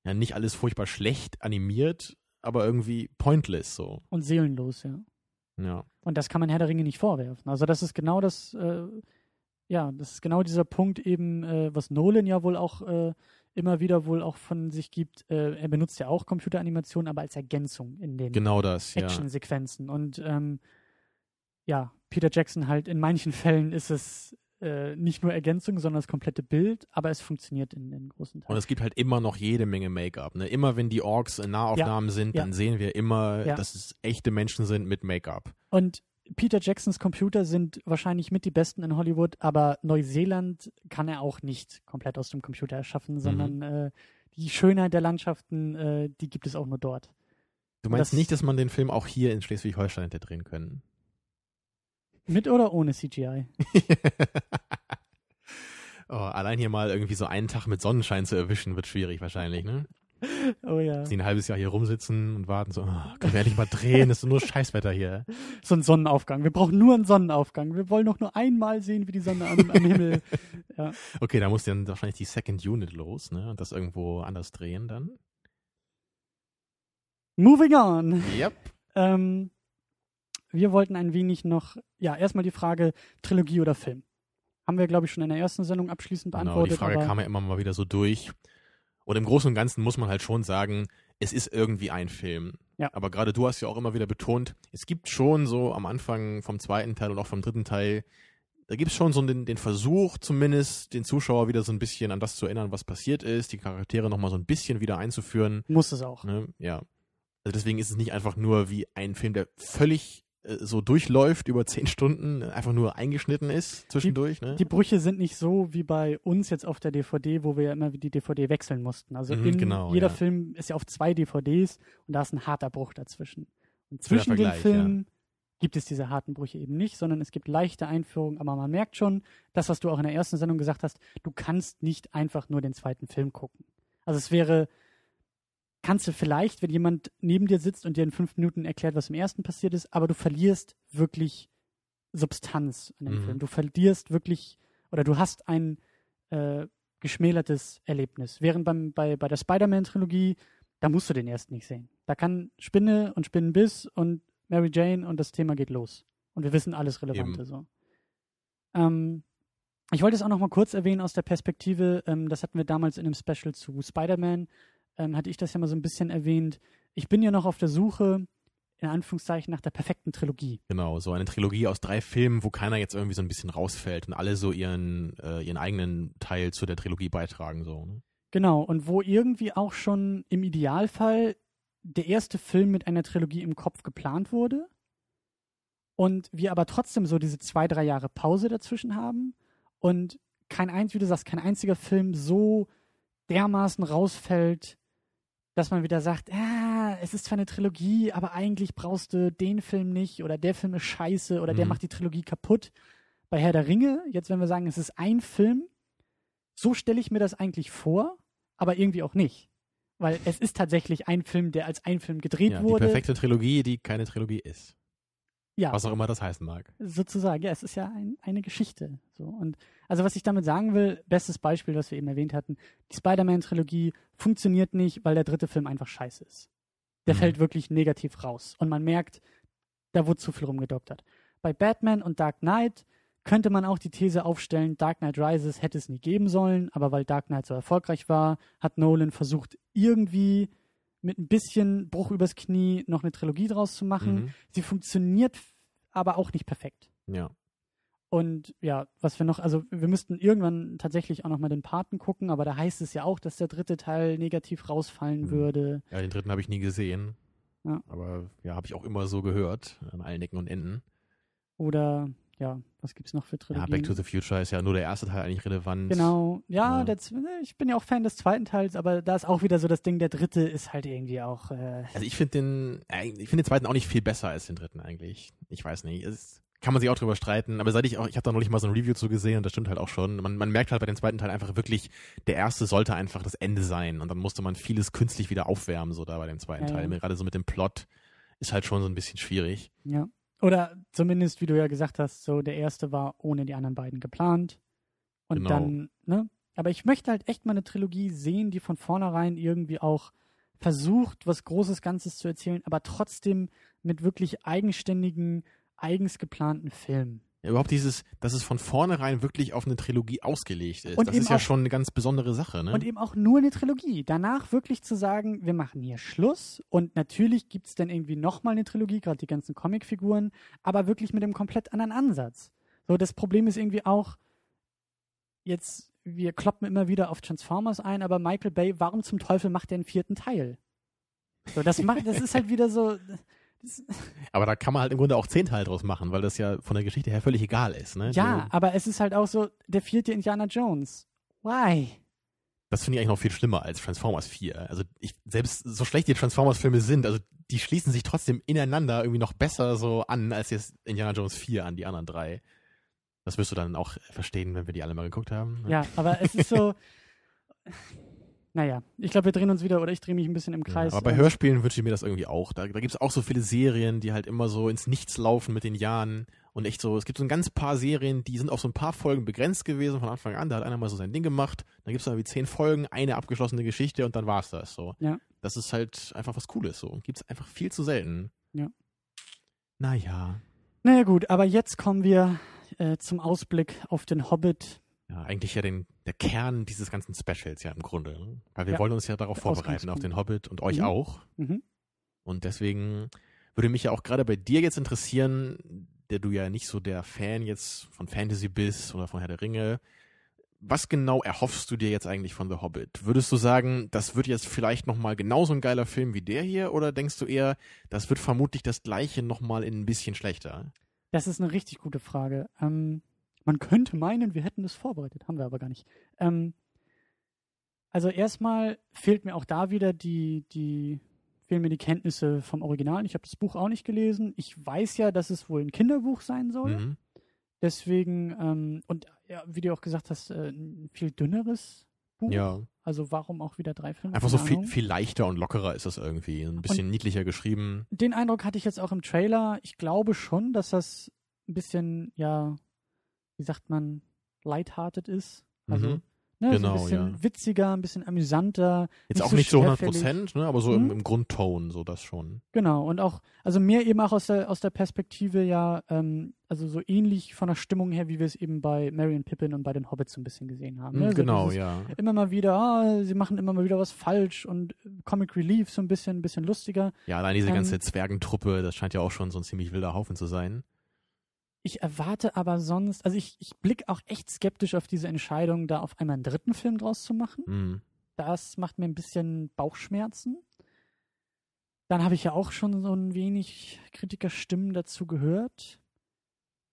Ja, nicht alles furchtbar schlecht animiert, aber irgendwie pointless so. Und seelenlos, ja. Ja. Und das kann man Herr der Ringe nicht vorwerfen. Also das ist genau das, äh, ja, das ist genau dieser Punkt eben, äh, was Nolan ja wohl auch äh, immer wieder wohl auch von sich gibt. Äh, er benutzt ja auch Computeranimationen, aber als Ergänzung in den Genau das, ja. Actionsequenzen. Und ähm, ja, Peter Jackson halt in manchen Fällen ist es äh, nicht nur Ergänzung, sondern das komplette Bild, aber es funktioniert in den großen Und Teilen. es gibt halt immer noch jede Menge Make-up. Ne? Immer wenn die Orks in Nahaufnahmen sind, ja. dann sehen wir immer, Ja. dass es echte Menschen sind mit Make-up. Und Peter Jacksons Computer sind wahrscheinlich mit die besten in Hollywood, aber Neuseeland kann er auch nicht komplett aus dem Computer erschaffen, sondern äh, die Schönheit der Landschaften, äh, die gibt es auch nur dort. Du meinst Das- nicht, dass man den Film auch hier in Schleswig-Holstein hätte drehen können? Mit oder ohne CGI? oh, allein hier mal irgendwie so einen Tag mit Sonnenschein zu erwischen, wird schwierig wahrscheinlich, ne? Oh ja. Die ein halbes Jahr hier rumsitzen und warten so, oh, können wir endlich mal drehen, ist nur Scheißwetter hier. So ein Sonnenaufgang. Wir brauchen nur einen Sonnenaufgang. Wir wollen doch nur einmal sehen, wie die Sonne am, am Himmel. Ja. Okay, da muss dann wahrscheinlich die Second Unit los, ne? Und das irgendwo anders drehen dann. Moving on. Yep. Ähm, wir wollten ein wenig noch, ja, erstmal die Frage Trilogie oder Film. Haben wir, glaube ich, schon in der ersten Sendung abschließend Genau, beantwortet. die Frage kam ja immer mal wieder so durch. Und im Großen und Ganzen muss man halt schon sagen, es ist irgendwie ein Film. Ja. Aber gerade du hast ja auch immer wieder betont, es gibt schon so am Anfang vom zweiten Teil und auch vom dritten Teil, da gibt es schon so den, den Versuch, zumindest den Zuschauer wieder so ein bisschen an das zu erinnern, was passiert ist, die Charaktere nochmal so ein bisschen wieder einzuführen. muss es auch. Ne? Ja. Also deswegen ist es nicht einfach nur wie ein Film, der völlig so durchläuft über zehn Stunden, einfach nur eingeschnitten ist zwischendurch. ne? Die Brüche sind nicht so wie bei uns jetzt auf der DVD, wo wir ja immer die DVD wechseln mussten. Also Mhm, in genau, jeder ja. Film ist ja auf zwei DVDs und da ist ein harter Bruch dazwischen. Und zwischen den Filmen gibt es diese harten Brüche eben nicht, sondern es gibt leichte Einführungen, aber man merkt schon, das, was du auch in der ersten Sendung gesagt hast, du kannst nicht einfach nur den zweiten Film gucken. Also es wäre, kannst du vielleicht, wenn jemand neben dir sitzt und dir in fünf Minuten erklärt, was im ersten passiert ist, aber du verlierst wirklich Substanz an dem Mhm. Film. Du verlierst wirklich, oder du hast ein äh, geschmälertes Erlebnis. Während beim, bei, bei der Spider-Man-Trilogie, da musst du den ersten nicht sehen. Da kann Spinne und Spinnenbiss und Mary Jane und das Thema geht los. Und wir wissen alles Relevante Eben. so. Ähm, ich wollte es auch noch mal kurz erwähnen aus der Perspektive, ähm, das hatten wir damals in einem Special zu Spider-Man, ähm, hatte ich das ja mal so ein bisschen erwähnt. Ich bin ja noch auf der Suche, in Anführungszeichen, nach der perfekten Trilogie. Genau, so eine Trilogie aus drei Filmen, wo keiner jetzt irgendwie so ein bisschen rausfällt und alle so ihren, äh, ihren eigenen Teil zu der Trilogie beitragen. So, ne? Genau, und wo irgendwie auch schon im Idealfall der erste Film mit einer Trilogie im Kopf geplant wurde und wir aber trotzdem so diese zwei, drei Jahre Pause dazwischen haben und kein eins, wie du sagst, kein einziger Film so dermaßen rausfällt, dass man wieder sagt, ah, es ist zwar eine Trilogie, aber eigentlich brauchst du den Film nicht oder der Film ist scheiße oder der Mhm. macht die Trilogie kaputt. Bei Herr der Ringe, jetzt wenn wir sagen, es ist ein Film, so stelle ich mir das eigentlich vor, aber irgendwie auch nicht. Weil es ist tatsächlich ein Film, der als ein Film gedreht Ja, die wurde. perfekte Trilogie, die keine Trilogie ist. Ja, Was auch immer das heißen mag. sozusagen. Ja, es ist ja ein, eine Geschichte. So. Und also was ich damit sagen will, bestes Beispiel, was wir eben erwähnt hatten, die Spider-Man-Trilogie funktioniert nicht, weil der dritte Film einfach scheiße ist. Der Mhm. fällt wirklich negativ raus. Und man merkt, da wurde zu viel rumgedoktert. Bei Batman und Dark Knight könnte man auch die These aufstellen, Dark Knight Rises hätte es nie geben sollen, aber weil Dark Knight so erfolgreich war, hat Nolan versucht, irgendwie mit ein bisschen Bruch übers Knie noch eine Trilogie draus zu machen. Mhm. Sie funktioniert aber auch nicht perfekt. Ja. Und ja, was wir noch, also wir müssten irgendwann tatsächlich auch nochmal den Paten gucken, aber da heißt es ja auch, dass der dritte Teil negativ rausfallen Mhm. würde. ja, den dritten habe ich nie gesehen. Ja. Aber ja, habe ich auch immer so gehört, an allen Ecken und Enden. Oder ja, was gibt's noch für Ja, Trilogien? Back to the Future ist ja nur der erste Teil eigentlich relevant. Genau, ja, Ja. Der, z- ich bin ja auch Fan des zweiten Teils, aber da ist auch wieder so das Ding, der dritte ist halt irgendwie auch, äh, Also ich finde den, ich finde den zweiten auch nicht viel besser als den dritten eigentlich. Ich weiß nicht. Es kann man sich auch drüber streiten, aber seit ich auch, ich habe da neulich mal so ein Review zu gesehen und das stimmt halt auch schon. Man, man merkt halt bei dem zweiten Teil einfach wirklich, der erste sollte einfach das Ende sein und dann musste man vieles künstlich wieder aufwärmen, so da bei dem zweiten Ja, Teil. ja. Gerade so mit dem Plot ist halt schon so ein bisschen schwierig. ja. Oder zumindest, wie du ja gesagt hast, so der erste war ohne die anderen beiden geplant. Und Genau. dann, ne? Aber ich möchte halt echt mal eine Trilogie sehen, die von vornherein irgendwie auch versucht, was Großes Ganzes zu erzählen, aber trotzdem mit wirklich eigenständigen, eigens geplanten Filmen. Ja, überhaupt dieses, dass es von vornherein wirklich auf eine Trilogie ausgelegt ist. Und das ist ja auch- schon eine ganz besondere Sache, ne? Und eben auch nur eine Trilogie. Danach wirklich zu sagen, wir machen hier Schluss und natürlich gibt es dann irgendwie nochmal eine Trilogie, gerade die ganzen Comicfiguren, aber wirklich mit einem komplett anderen Ansatz. So, das Problem ist irgendwie auch, jetzt, wir kloppen immer wieder auf Transformers ein, aber Michael Bay, warum zum Teufel macht er einen vierten Teil? So, das macht, das ist halt wieder so, Aber da kann man halt im Grunde auch zehn Teile draus machen, weil das ja von der Geschichte her völlig egal ist, ne? ja, Du- aber es ist halt auch so, der vierte Indiana Jones. Why? Das finde ich eigentlich noch viel schlimmer als Transformers 4. Also ich, selbst so schlecht die Transformers-Filme sind, also die schließen sich trotzdem ineinander irgendwie noch besser so an, als jetzt Indiana Jones 4 an die anderen drei. Das wirst du dann auch verstehen, wenn wir die alle mal geguckt haben. Ja, aber es ist so. naja, ich glaube, wir drehen uns wieder oder ich drehe mich ein bisschen im Kreis. Ja, aber bei Hörspielen wünsche ich mir das irgendwie auch. Da, da gibt es auch so viele Serien, die halt immer so ins Nichts laufen mit den Jahren. Und echt so, es gibt so ein ganz paar Serien, die sind auf so ein paar Folgen begrenzt gewesen von Anfang an. Da hat einer mal so sein Ding gemacht. Dann gibt es dann wie zehn Folgen, eine abgeschlossene Geschichte und dann war's das so. Ja. Das ist halt einfach was Cooles so. Gibt es einfach viel zu selten. Ja. Naja. Naja gut, aber jetzt kommen wir äh, zum Ausblick auf den Hobbit. Ja, eigentlich ja den, der Kern dieses ganzen Specials ja im Grunde. ne? Weil wir Ja. wollen uns ja darauf vorbereiten, auf den Hobbit und euch Mhm. auch. Mhm. Und deswegen würde mich ja auch gerade bei dir jetzt interessieren, der du ja nicht so der Fan jetzt von Fantasy bist oder von Herr der Ringe. Was genau erhoffst du dir jetzt eigentlich von The Hobbit? Würdest du sagen, das wird jetzt vielleicht nochmal genauso ein geiler Film wie der hier? Oder denkst du eher, das wird vermutlich das gleiche nochmal in ein bisschen schlechter? Das ist eine richtig gute Frage. Ähm, man könnte meinen, wir hätten das vorbereitet, haben wir aber gar nicht. Ähm, also erstmal fehlt mir auch da wieder die, die, fehlen mir die Kenntnisse vom Original. Ich habe das Buch auch nicht gelesen. Ich weiß ja, dass es wohl ein Kinderbuch sein soll. Mhm. Deswegen, ähm, und ja, wie du auch gesagt hast, äh, ein viel dünneres Buch. Ja, Also warum auch wieder drei Filme? einfach so viel, viel leichter und lockerer ist das irgendwie. Ein bisschen niedlicher geschrieben. Den Eindruck hatte ich jetzt auch im Trailer. Ich glaube schon, dass das ein bisschen, ja, wie sagt man, lighthearted ist. Also, Mhm. ne, Genau, so ein bisschen ja. witziger, ein bisschen amüsanter. Jetzt auch so nicht so 100 schwerfällig. Prozent, ne, aber so im, Mhm. im Grundton, so das schon. Genau, und auch, also mehr eben auch aus der, aus der Perspektive ja, ähm, also so ähnlich von der Stimmung her, wie wir es eben bei Mary und Pippin und bei den Hobbits so ein bisschen gesehen haben. Ne? Mhm, So genau, ja. Immer mal wieder, ah, sie machen immer mal wieder was falsch und äh, Comic Relief so ein bisschen, ein bisschen lustiger. Ja, allein diese Ähm, ganze Zwergentruppe, das scheint ja auch schon so ein ziemlich wilder Haufen zu sein. Ich erwarte aber sonst, also ich, ich blicke auch echt skeptisch auf diese Entscheidung, da auf einmal einen dritten Film draus zu machen. Mhm. Das macht mir ein bisschen Bauchschmerzen. Dann habe ich ja auch schon so ein wenig Kritikerstimmen dazu gehört.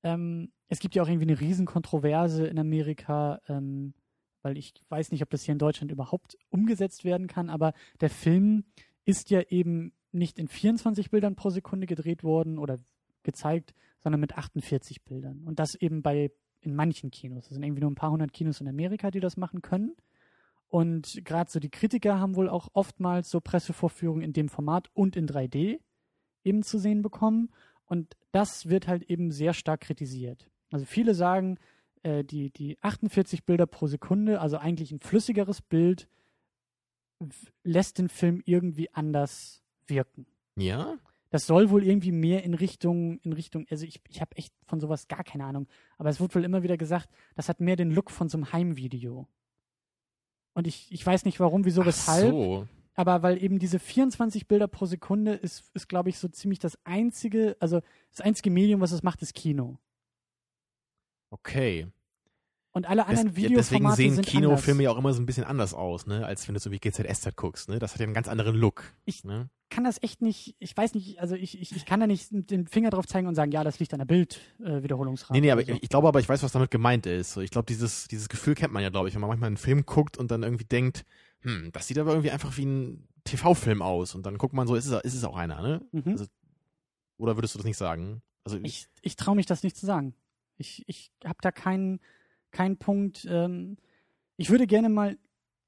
Ähm, es gibt ja auch irgendwie eine Riesenkontroverse in Amerika, ähm, weil ich weiß nicht, ob das hier in Deutschland überhaupt umgesetzt werden kann, aber der Film ist ja eben nicht in 24 Bildern pro Sekunde gedreht worden oder gezeigt, sondern mit 48 Bildern. Und das eben bei in manchen Kinos. Das sind irgendwie nur ein paar hundert Kinos in Amerika, die das machen können. Und gerade so die Kritiker haben wohl auch oftmals so Pressevorführungen in dem Format und in 3D eben zu sehen bekommen. Und das wird halt eben sehr stark kritisiert. Also viele sagen, äh, die, die 48 Bilder pro Sekunde, also eigentlich ein flüssigeres Bild, lässt den Film irgendwie anders wirken. Ja? Das soll wohl irgendwie mehr in Richtung, in Richtung, also ich, ich habe echt von sowas gar keine Ahnung, aber es wird wohl immer wieder gesagt, das hat mehr den Look von so einem Heimvideo. Und ich, ich weiß nicht warum, wieso, Ach weshalb, so. aber weil eben diese 24 Bilder pro Sekunde ist, ist glaube ich, so ziemlich das einzige, also das einzige Medium, was es macht, ist Kino. Okay. Und alle Das, anderen deswegen Videoformate sehen sind Kinofilme ja auch immer so ein bisschen anders aus, ne? Als wenn du so wie GZSZ guckst, ne? Das hat ja einen ganz anderen Look. Ich- ne? kann das echt nicht, ich weiß nicht, also ich, ich, ich kann da nicht dem Finger drauf zeigen und sagen, ja, das liegt an der Bildwiederholungsrate. Äh, Nee, nee, aber so. ich, ich glaube aber, ich weiß, was damit gemeint ist. So, Ich glaube, dieses, dieses Gefühl kennt man ja, glaube ich, wenn man manchmal einen Film guckt und dann irgendwie denkt, hm, das sieht aber irgendwie einfach wie ein TV-Film aus. Und dann guckt man so, ist es, ist es auch einer, ne? Mhm. also- Oder würdest du das nicht sagen? Also Ich, ich traue mich das nicht zu sagen. Ich, ich habe da keinen keinen Punkt. Ähm, ich würde gerne mal,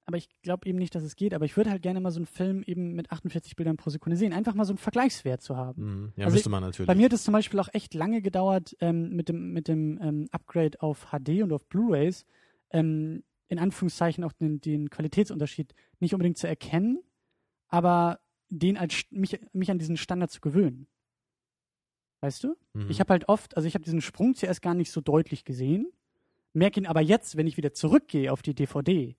aber ich glaube eben nicht, dass es geht, aber ich würde halt gerne mal so einen Film eben mit 48 Bildern pro Sekunde sehen. Einfach mal so einen Vergleichswert zu haben. hm, ja, Also müsste man natürlich. Bei mir hat es zum Beispiel auch echt lange gedauert ähm, mit dem, mit dem ähm, Upgrade auf HD und auf Blu-Rays, ähm, in Anführungszeichen auch den, den Qualitätsunterschied nicht unbedingt zu erkennen, aber den als mich, mich an diesen Standard zu gewöhnen. Weißt du? Mhm. Ich habe halt oft, also ich habe diesen Sprung zuerst gar nicht so deutlich gesehen, merke ihn aber jetzt, wenn ich wieder zurückgehe auf die DVD,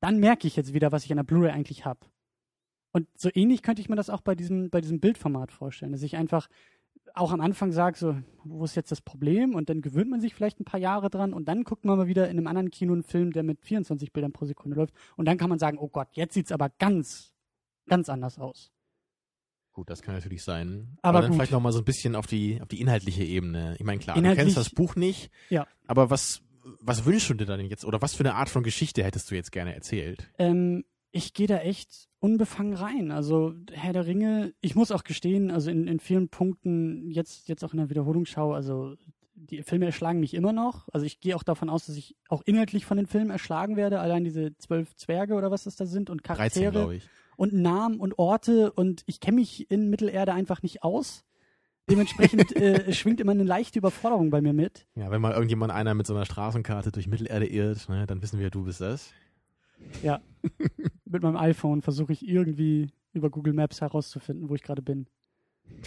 dann merke ich jetzt wieder, was ich an der Blu-ray eigentlich habe. Und so ähnlich könnte ich mir das auch bei diesem, bei diesem Bildformat vorstellen, dass ich einfach auch am Anfang sage, so, wo ist jetzt das Problem? Und dann gewöhnt man sich vielleicht ein paar Jahre dran und dann guckt man mal wieder in einem anderen Kino einen Film, der mit 24 Bildern pro Sekunde läuft. Und dann kann man sagen, oh Gott, jetzt sieht's aber ganz, ganz anders aus. Gut, das kann natürlich sein. Aber dann gut. vielleicht noch mal so ein bisschen auf die, auf die inhaltliche Ebene. Ich meine, klar, Inhaltlich- du kennst das Buch nicht. Ja. Aber was, was wünschst du dir denn jetzt? Oder was für eine Art von Geschichte hättest du jetzt gerne erzählt? Ähm, ich gehe da echt unbefangen rein. Also Herr der Ringe, ich muss auch gestehen, also in, in vielen Punkten, jetzt, jetzt auch in der Wiederholungsschau, also die Filme erschlagen mich immer noch. Also ich gehe auch davon aus, dass ich auch inhaltlich von den Filmen erschlagen werde. Allein diese zwölf Zwerge oder was das da sind und 13, Charaktere glaube ich. und Namen und Orte und ich kenne mich in Mittelerde einfach nicht aus. Dementsprechend äh, schwingt immer eine leichte Überforderung bei mir mit. Ja, wenn mal irgendjemand einer mit so einer Straßenkarte durch Mittelerde irrt, ne, dann wissen wir, du bist das. Ja. mit meinem iPhone versuche ich irgendwie über Google Maps herauszufinden, wo ich gerade bin.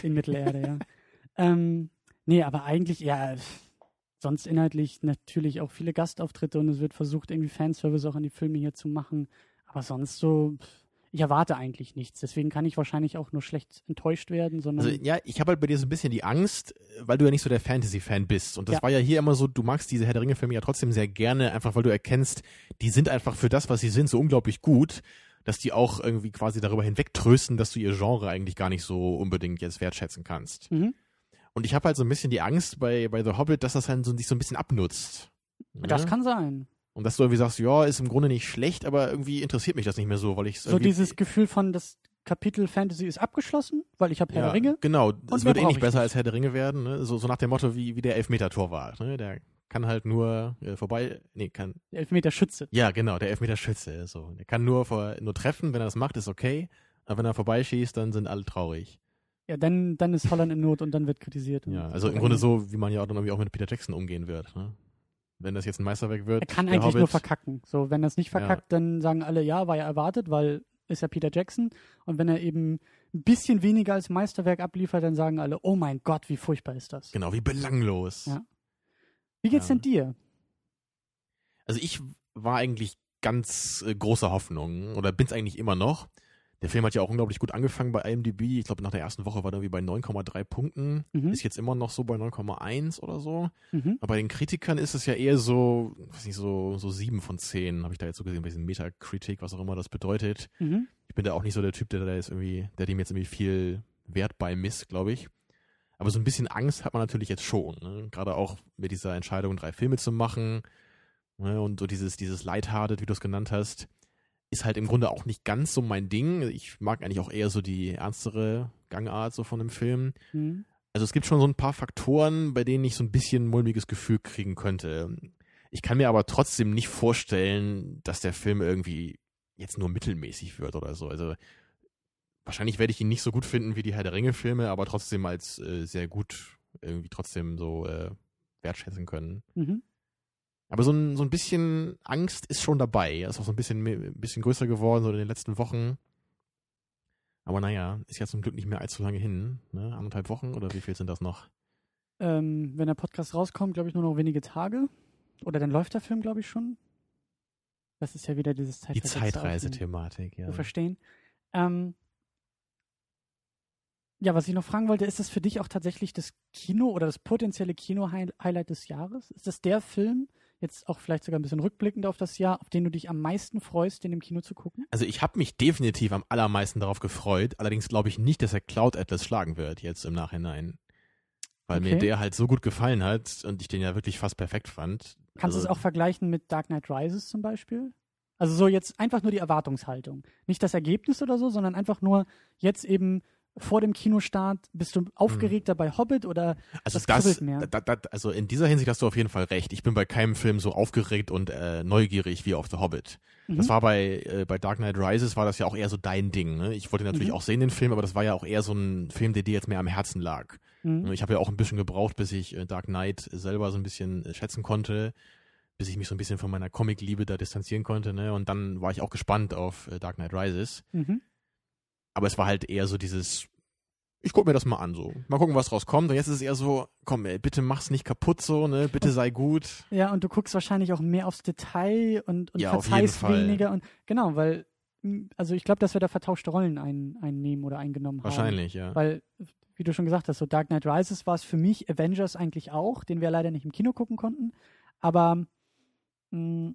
In Mittelerde, ja. Ähm, nee, aber eigentlich, ja, sonst inhaltlich natürlich auch viele Gastauftritte und es wird versucht, irgendwie Fanservice auch an die Filme hier zu machen. Aber sonst so, ich erwarte eigentlich nichts. Deswegen kann ich wahrscheinlich auch nur schlecht enttäuscht werden, sondern. Also ja, ich habe halt bei dir so ein bisschen die Angst, weil du ja nicht so der Fantasy-Fan bist. Und das Ja. war ja hier immer so, du magst diese Herr der Ringe-Filme ja trotzdem sehr gerne, einfach weil du erkennst, die sind einfach für das, was sie sind, so unglaublich gut, dass die auch irgendwie quasi darüber hinwegtrösten, dass du ihr Genre eigentlich gar nicht so unbedingt jetzt wertschätzen kannst. mhm. Und ich habe halt so ein bisschen die Angst bei, bei The Hobbit, dass das halt so, sich so ein bisschen abnutzt. Das Ne? kann sein. Und dass du irgendwie sagst, ja, ist im Grunde nicht schlecht, aber irgendwie interessiert mich das nicht mehr so, weil ich So dieses Gefühl von, das Kapitel Fantasy ist abgeschlossen, weil ich habe Herr ja, der Ringe. Genau, es wird eh nicht ich besser nicht. als Herr der Ringe werden, ne? so, so nach dem Motto wie, wie der Elfmeter-Torwart. Ne? Der kann halt nur äh, vorbei, nee, kann, Elfmeter Schütze. ja genau, der Elfmeter-Schütze. So. Der kann nur, vor, nur treffen, wenn er das macht, ist okay, aber wenn er vorbeischießt, dann sind alle traurig. Ja, dann, dann ist Holland in Not und dann wird kritisiert. Ja, also im Grunde so, wie man ja auch dann irgendwie auch mit Peter Jackson umgehen wird. Ne? Wenn das jetzt ein Meisterwerk wird, Er kann eigentlich Hobbit, nur verkacken. So, wenn er es nicht verkackt, dann sagen alle, ja, war ja erwartet, weil ist ja Peter Jackson. Und wenn er eben ein bisschen weniger als Meisterwerk abliefert, dann sagen alle, oh mein Gott, wie furchtbar ist das. Genau, wie belanglos. Ja. Wie geht's Ja. denn dir? Also ich war eigentlich ganz äh, großer Hoffnung oder bin's eigentlich immer noch. Der Film hat ja auch unglaublich gut angefangen bei IMDb. Ich glaube, nach der ersten Woche war er irgendwie bei 9,3 Punkten. Mhm. Ist jetzt immer noch so bei 9,1 oder so. Mhm. Aber bei den Kritikern ist es ja eher so, weiß nicht, so, so 7 von 10, habe ich da jetzt so gesehen, bei diesem Metacritic, was auch immer das bedeutet. Mhm. Ich bin da auch nicht so der Typ, der da jetzt irgendwie, der dem jetzt irgendwie viel Wert beimisst, glaube ich. Aber so ein bisschen Angst hat man natürlich jetzt schon. Ne? Gerade auch mit dieser Entscheidung, drei Filme zu machen. Ne? Und so dieses, dieses Lighthearted, wie du es genannt hast, ist halt im Grunde auch nicht ganz so mein Ding. Ich mag eigentlich auch eher so die ernstere Gangart so von dem Film. Mhm. Also es gibt schon so ein paar Faktoren, bei denen ich so ein bisschen mulmiges Gefühl kriegen könnte. Ich kann mir aber trotzdem nicht vorstellen, dass der Film irgendwie jetzt nur mittelmäßig wird oder so. Also wahrscheinlich werde ich ihn nicht so gut finden wie die Herr der Ringe Filme, aber trotzdem als äh, sehr gut irgendwie trotzdem so äh, wertschätzen können. Mhm. Aber so ein, so ein bisschen Angst ist schon dabei. Ist auch so ein bisschen, ein bisschen größer geworden, so in den letzten Wochen. Aber naja, ist ja zum Glück nicht mehr allzu lange hin. Ne? Anderthalb Wochen oder wie viel sind das noch? Ähm, wenn der Podcast rauskommt, glaube ich, nur noch wenige Tage. Oder dann läuft der Film, glaube ich, schon. Das ist ja wieder dieses Die Zeitversetzte Zeitreisethematik, ja. zu verstehen. Ähm, ja, was ich noch fragen wollte, ist das für dich auch tatsächlich das Kino oder das potenzielle Kino-Highlight des Jahres? Ist das der Film, jetzt auch vielleicht sogar ein bisschen rückblickend auf das Jahr, auf den du dich am meisten freust, den im Kino zu gucken? Also ich habe mich definitiv am allermeisten darauf gefreut. Allerdings glaube ich nicht, dass er Cloud Atlas schlagen wird jetzt im Nachhinein. Weil mir Okay. der halt so gut gefallen hat und ich den ja wirklich fast perfekt fand. Kannst du also, es auch vergleichen mit Dark Knight Rises zum Beispiel? Also so jetzt einfach nur die Erwartungshaltung. Nicht das Ergebnis oder so, sondern einfach nur jetzt eben vor dem Kinostart, bist du aufgeregter bei Hobbit oder Also das das, mehr. da, da, also in dieser Hinsicht hast du auf jeden Fall recht. Ich bin bei keinem Film so aufgeregt und äh, neugierig wie auf The Hobbit. Das Mhm. war bei, äh, bei Dark Knight Rises war das ja auch eher so dein Ding. Ne? Ich wollte natürlich Mhm. auch sehen den Film, aber das war ja auch eher so ein Film, der dir jetzt mehr am Herzen lag. Mhm. Ich habe ja auch ein bisschen gebraucht, bis ich äh, Dark Knight selber so ein bisschen äh, schätzen konnte, bis ich mich so ein bisschen von meiner Comic-Liebe da distanzieren konnte. Ne? Und dann war ich auch gespannt auf äh, Dark Knight Rises. Mhm. Aber es war halt eher so dieses, ich guck mir das mal an so. Mal gucken, was rauskommt. Und jetzt ist es eher so, komm ey, bitte mach's nicht kaputt so, ne? Bitte sei gut. Ja, und du guckst wahrscheinlich auch mehr aufs Detail und, und Ja, verzeihst weniger. Und genau, weil, mh, also ich glaube, dass wir da vertauschte Rollen ein, einnehmen oder eingenommen haben. Wahrscheinlich, ja. Weil, wie du schon gesagt hast, so Dark Knight Rises war es für mich, Avengers eigentlich auch, den wir leider nicht im Kino gucken konnten. Aber mh,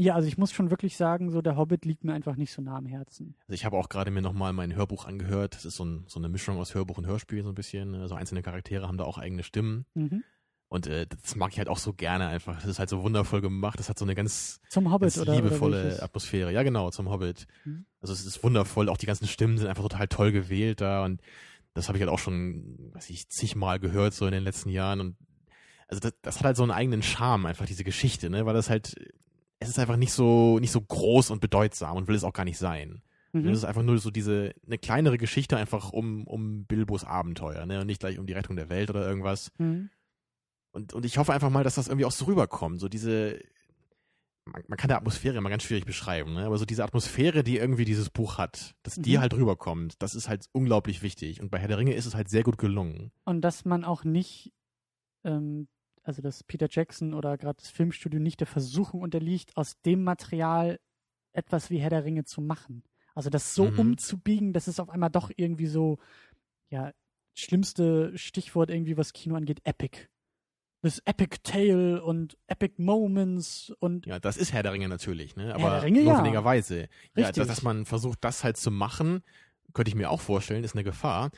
ja, also ich muss schon wirklich sagen, so der Hobbit liegt mir einfach nicht so nah am Herzen. Also ich habe auch gerade mir nochmal mein Hörbuch angehört. Das ist so, ein, so eine Mischung aus Hörbuch und Hörspiel so ein bisschen. Also einzelne Charaktere haben da auch eigene Stimmen. Mhm. Und äh, das mag ich halt auch so gerne einfach. Das ist halt so wundervoll gemacht. Das hat so eine ganz, Zum Hobbit ganz oder, liebevolle oder? Atmosphäre. Ja, genau, zum Hobbit. Mhm. Also es ist wundervoll. Auch die ganzen Stimmen sind einfach total toll gewählt da. Und das habe ich halt auch schon, weiß ich, zigmal gehört so in den letzten Jahren. Und also das, das hat halt so einen eigenen Charme, einfach diese Geschichte, ne? Weil das halt, es ist einfach nicht so, nicht so groß und bedeutsam und will es auch gar nicht sein. Mhm. Es ist einfach nur so diese, eine kleinere Geschichte einfach um, um Bilbos Abenteuer, ne? Und nicht gleich um die Rettung der Welt oder irgendwas. Mhm. Und, und ich hoffe einfach mal, dass das irgendwie auch so rüberkommt. So diese, man, man kann der Atmosphäre immer ganz schwierig beschreiben, ne? aber so diese Atmosphäre, die irgendwie dieses Buch hat, dass die Mhm. halt rüberkommt, das ist halt unglaublich wichtig. Und bei Herr der Ringe ist es halt sehr gut gelungen. Und dass man auch nicht, ähm, also dass Peter Jackson oder gerade das Filmstudio nicht der Versuchung unterliegt, aus dem Material etwas wie Herr der Ringe zu machen. Also das so Mhm. umzubiegen, dass es auf einmal doch irgendwie so, ja, schlimmste Stichwort irgendwie, was Kino angeht, Epic. Das Epic Tale und Epic Moments und Ja, das ist Herr der Ringe natürlich, ne? der aber Ringe, ja. notwendigerweise. Ja, Richtig. dass, dass man versucht, das halt zu machen, könnte ich mir auch vorstellen, ist eine Gefahr.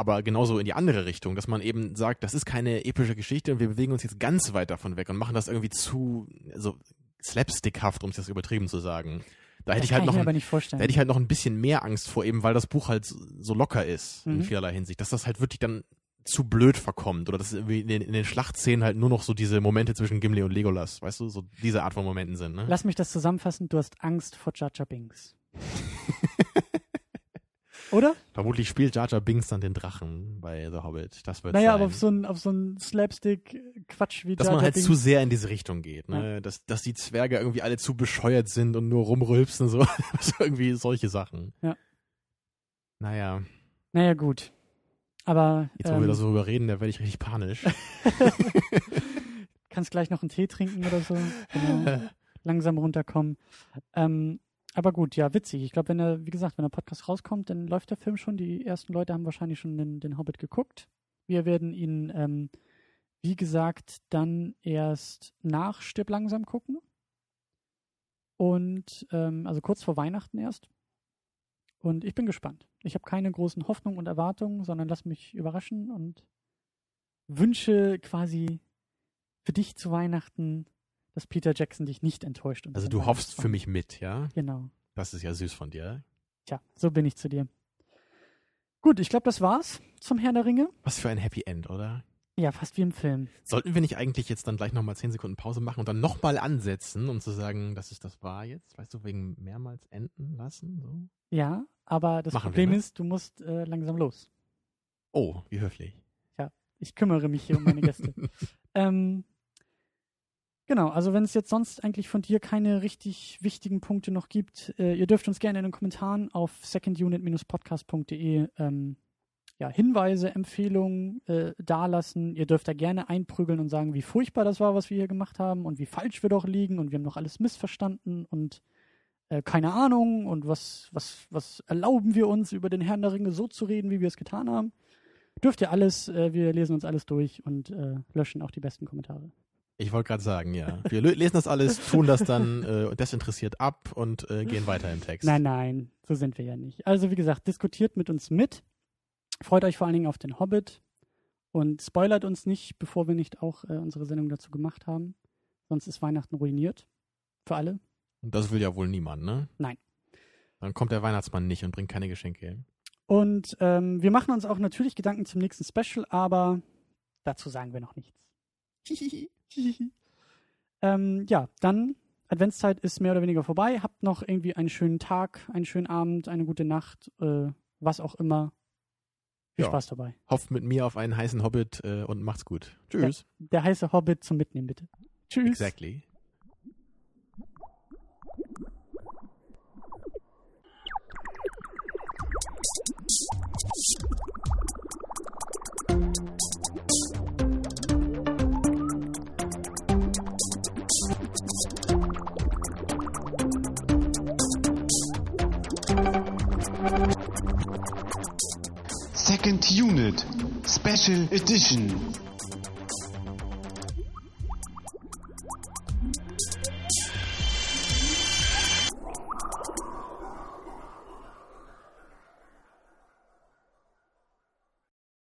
Aber genauso in die andere Richtung, dass man eben sagt, das ist keine epische Geschichte und wir bewegen uns jetzt ganz weit davon weg und machen das irgendwie zu so slapstickhaft, um es jetzt übertrieben zu sagen. Da hätte ich halt noch ich ein, Da hätte ich halt noch ein bisschen mehr Angst vor, eben weil das Buch halt so- locker ist in Mhm. vielerlei Hinsicht, dass das halt wirklich dann zu blöd verkommt oder dass irgendwie in den, in den Schlachtszenen halt nur noch so diese Momente zwischen Gimli und Legolas, weißt du, so diese Art von Momenten sind, ne? Lass mich das zusammenfassen, du hast Angst vor Jar Jar Binks. Oder? Vermutlich spielt Jar Jar Binks dann den Drachen bei The Hobbit. Das wird Naja, sein. aber auf so ein, auf so ein Slapstick-Quatsch wie dass Jar man Jar halt Binks. zu sehr in diese Richtung geht, ne? Dass, dass die Zwerge irgendwie alle zu bescheuert sind und nur rumrülpsen, so. so irgendwie solche Sachen. Ja. Naja, Naja, gut. Aber jetzt wo ähm, wir da so drüber reden, da werde ich richtig panisch. kannst gleich noch einen Tee trinken oder so. Genau. Langsam runterkommen. Ähm, aber gut, ja, witzig. Ich glaube, wenn er, wie gesagt, wenn der Podcast rauskommt, dann läuft der Film schon. Die ersten Leute haben wahrscheinlich schon den, den Hobbit geguckt. Wir werden ihn, ähm, wie gesagt, dann erst nach Stirb langsam gucken. Und ähm, also kurz vor Weihnachten erst. Und ich bin gespannt. Ich habe keine großen Hoffnungen und Erwartungen, sondern lass mich überraschen und wünsche quasi für dich zu Weihnachten, dass Peter Jackson dich nicht enttäuscht. Also du hoffst für mich mit, ja? Genau. Das ist ja süß von dir. Tja, so bin ich zu dir. Gut, ich glaube, das war's zum Herr der Ringe. Was für ein Happy End, oder? Ja, fast wie im Film. Sollten wir nicht eigentlich jetzt dann gleich nochmal 10 Sekunden Pause machen und dann nochmal ansetzen, um zu sagen, dass es das war jetzt? Weißt du, wegen mehrmals enden lassen? So? Ja, aber das Machen wir, Problem ne? ist, du musst äh, langsam los. Oh, wie höflich. Ich kümmere mich hier um meine Gäste. ähm, genau, also wenn es jetzt sonst eigentlich von dir keine richtig wichtigen Punkte noch gibt, äh, ihr dürft uns gerne in den Kommentaren auf secondunit-podcast.de ähm, ja, Hinweise, Empfehlungen äh, dalassen. Ihr dürft da gerne einprügeln und sagen, wie furchtbar das war, was wir hier gemacht haben und wie falsch wir doch liegen und wir haben doch alles missverstanden und äh, keine Ahnung und was, was, was erlauben wir uns, über den Herrn der Ringe so zu reden, wie wir es getan haben. Dürft ihr alles, äh, wir lesen uns alles durch und äh, löschen auch die besten Kommentare. Ich wollte gerade sagen, ja. Wir lesen das alles, tun das dann äh, desinteressiert ab und äh, gehen weiter im Text. Nein, nein, so sind wir ja nicht. Also wie gesagt, diskutiert mit uns mit. Freut euch vor allen Dingen auf den Hobbit und spoilert uns nicht, bevor wir nicht auch äh, unsere Sendung dazu gemacht haben. Sonst ist Weihnachten ruiniert. Für alle. Und das will ja wohl niemand, ne? Nein. Dann kommt der Weihnachtsmann nicht und bringt keine Geschenke. Und ähm, wir machen uns auch natürlich Gedanken zum nächsten Special, aber dazu sagen wir noch nichts. ähm, ja, dann Adventszeit ist mehr oder weniger vorbei. Habt noch irgendwie einen schönen Tag, einen schönen Abend, eine gute Nacht, äh, was auch immer. Viel Ja. Spaß dabei. Hofft mit mir auf einen heißen Hobbit äh, und macht's gut. Tschüss. Der heiße Hobbit zum Mitnehmen, bitte. Tschüss. Exactly. Second Unit, Special Edition.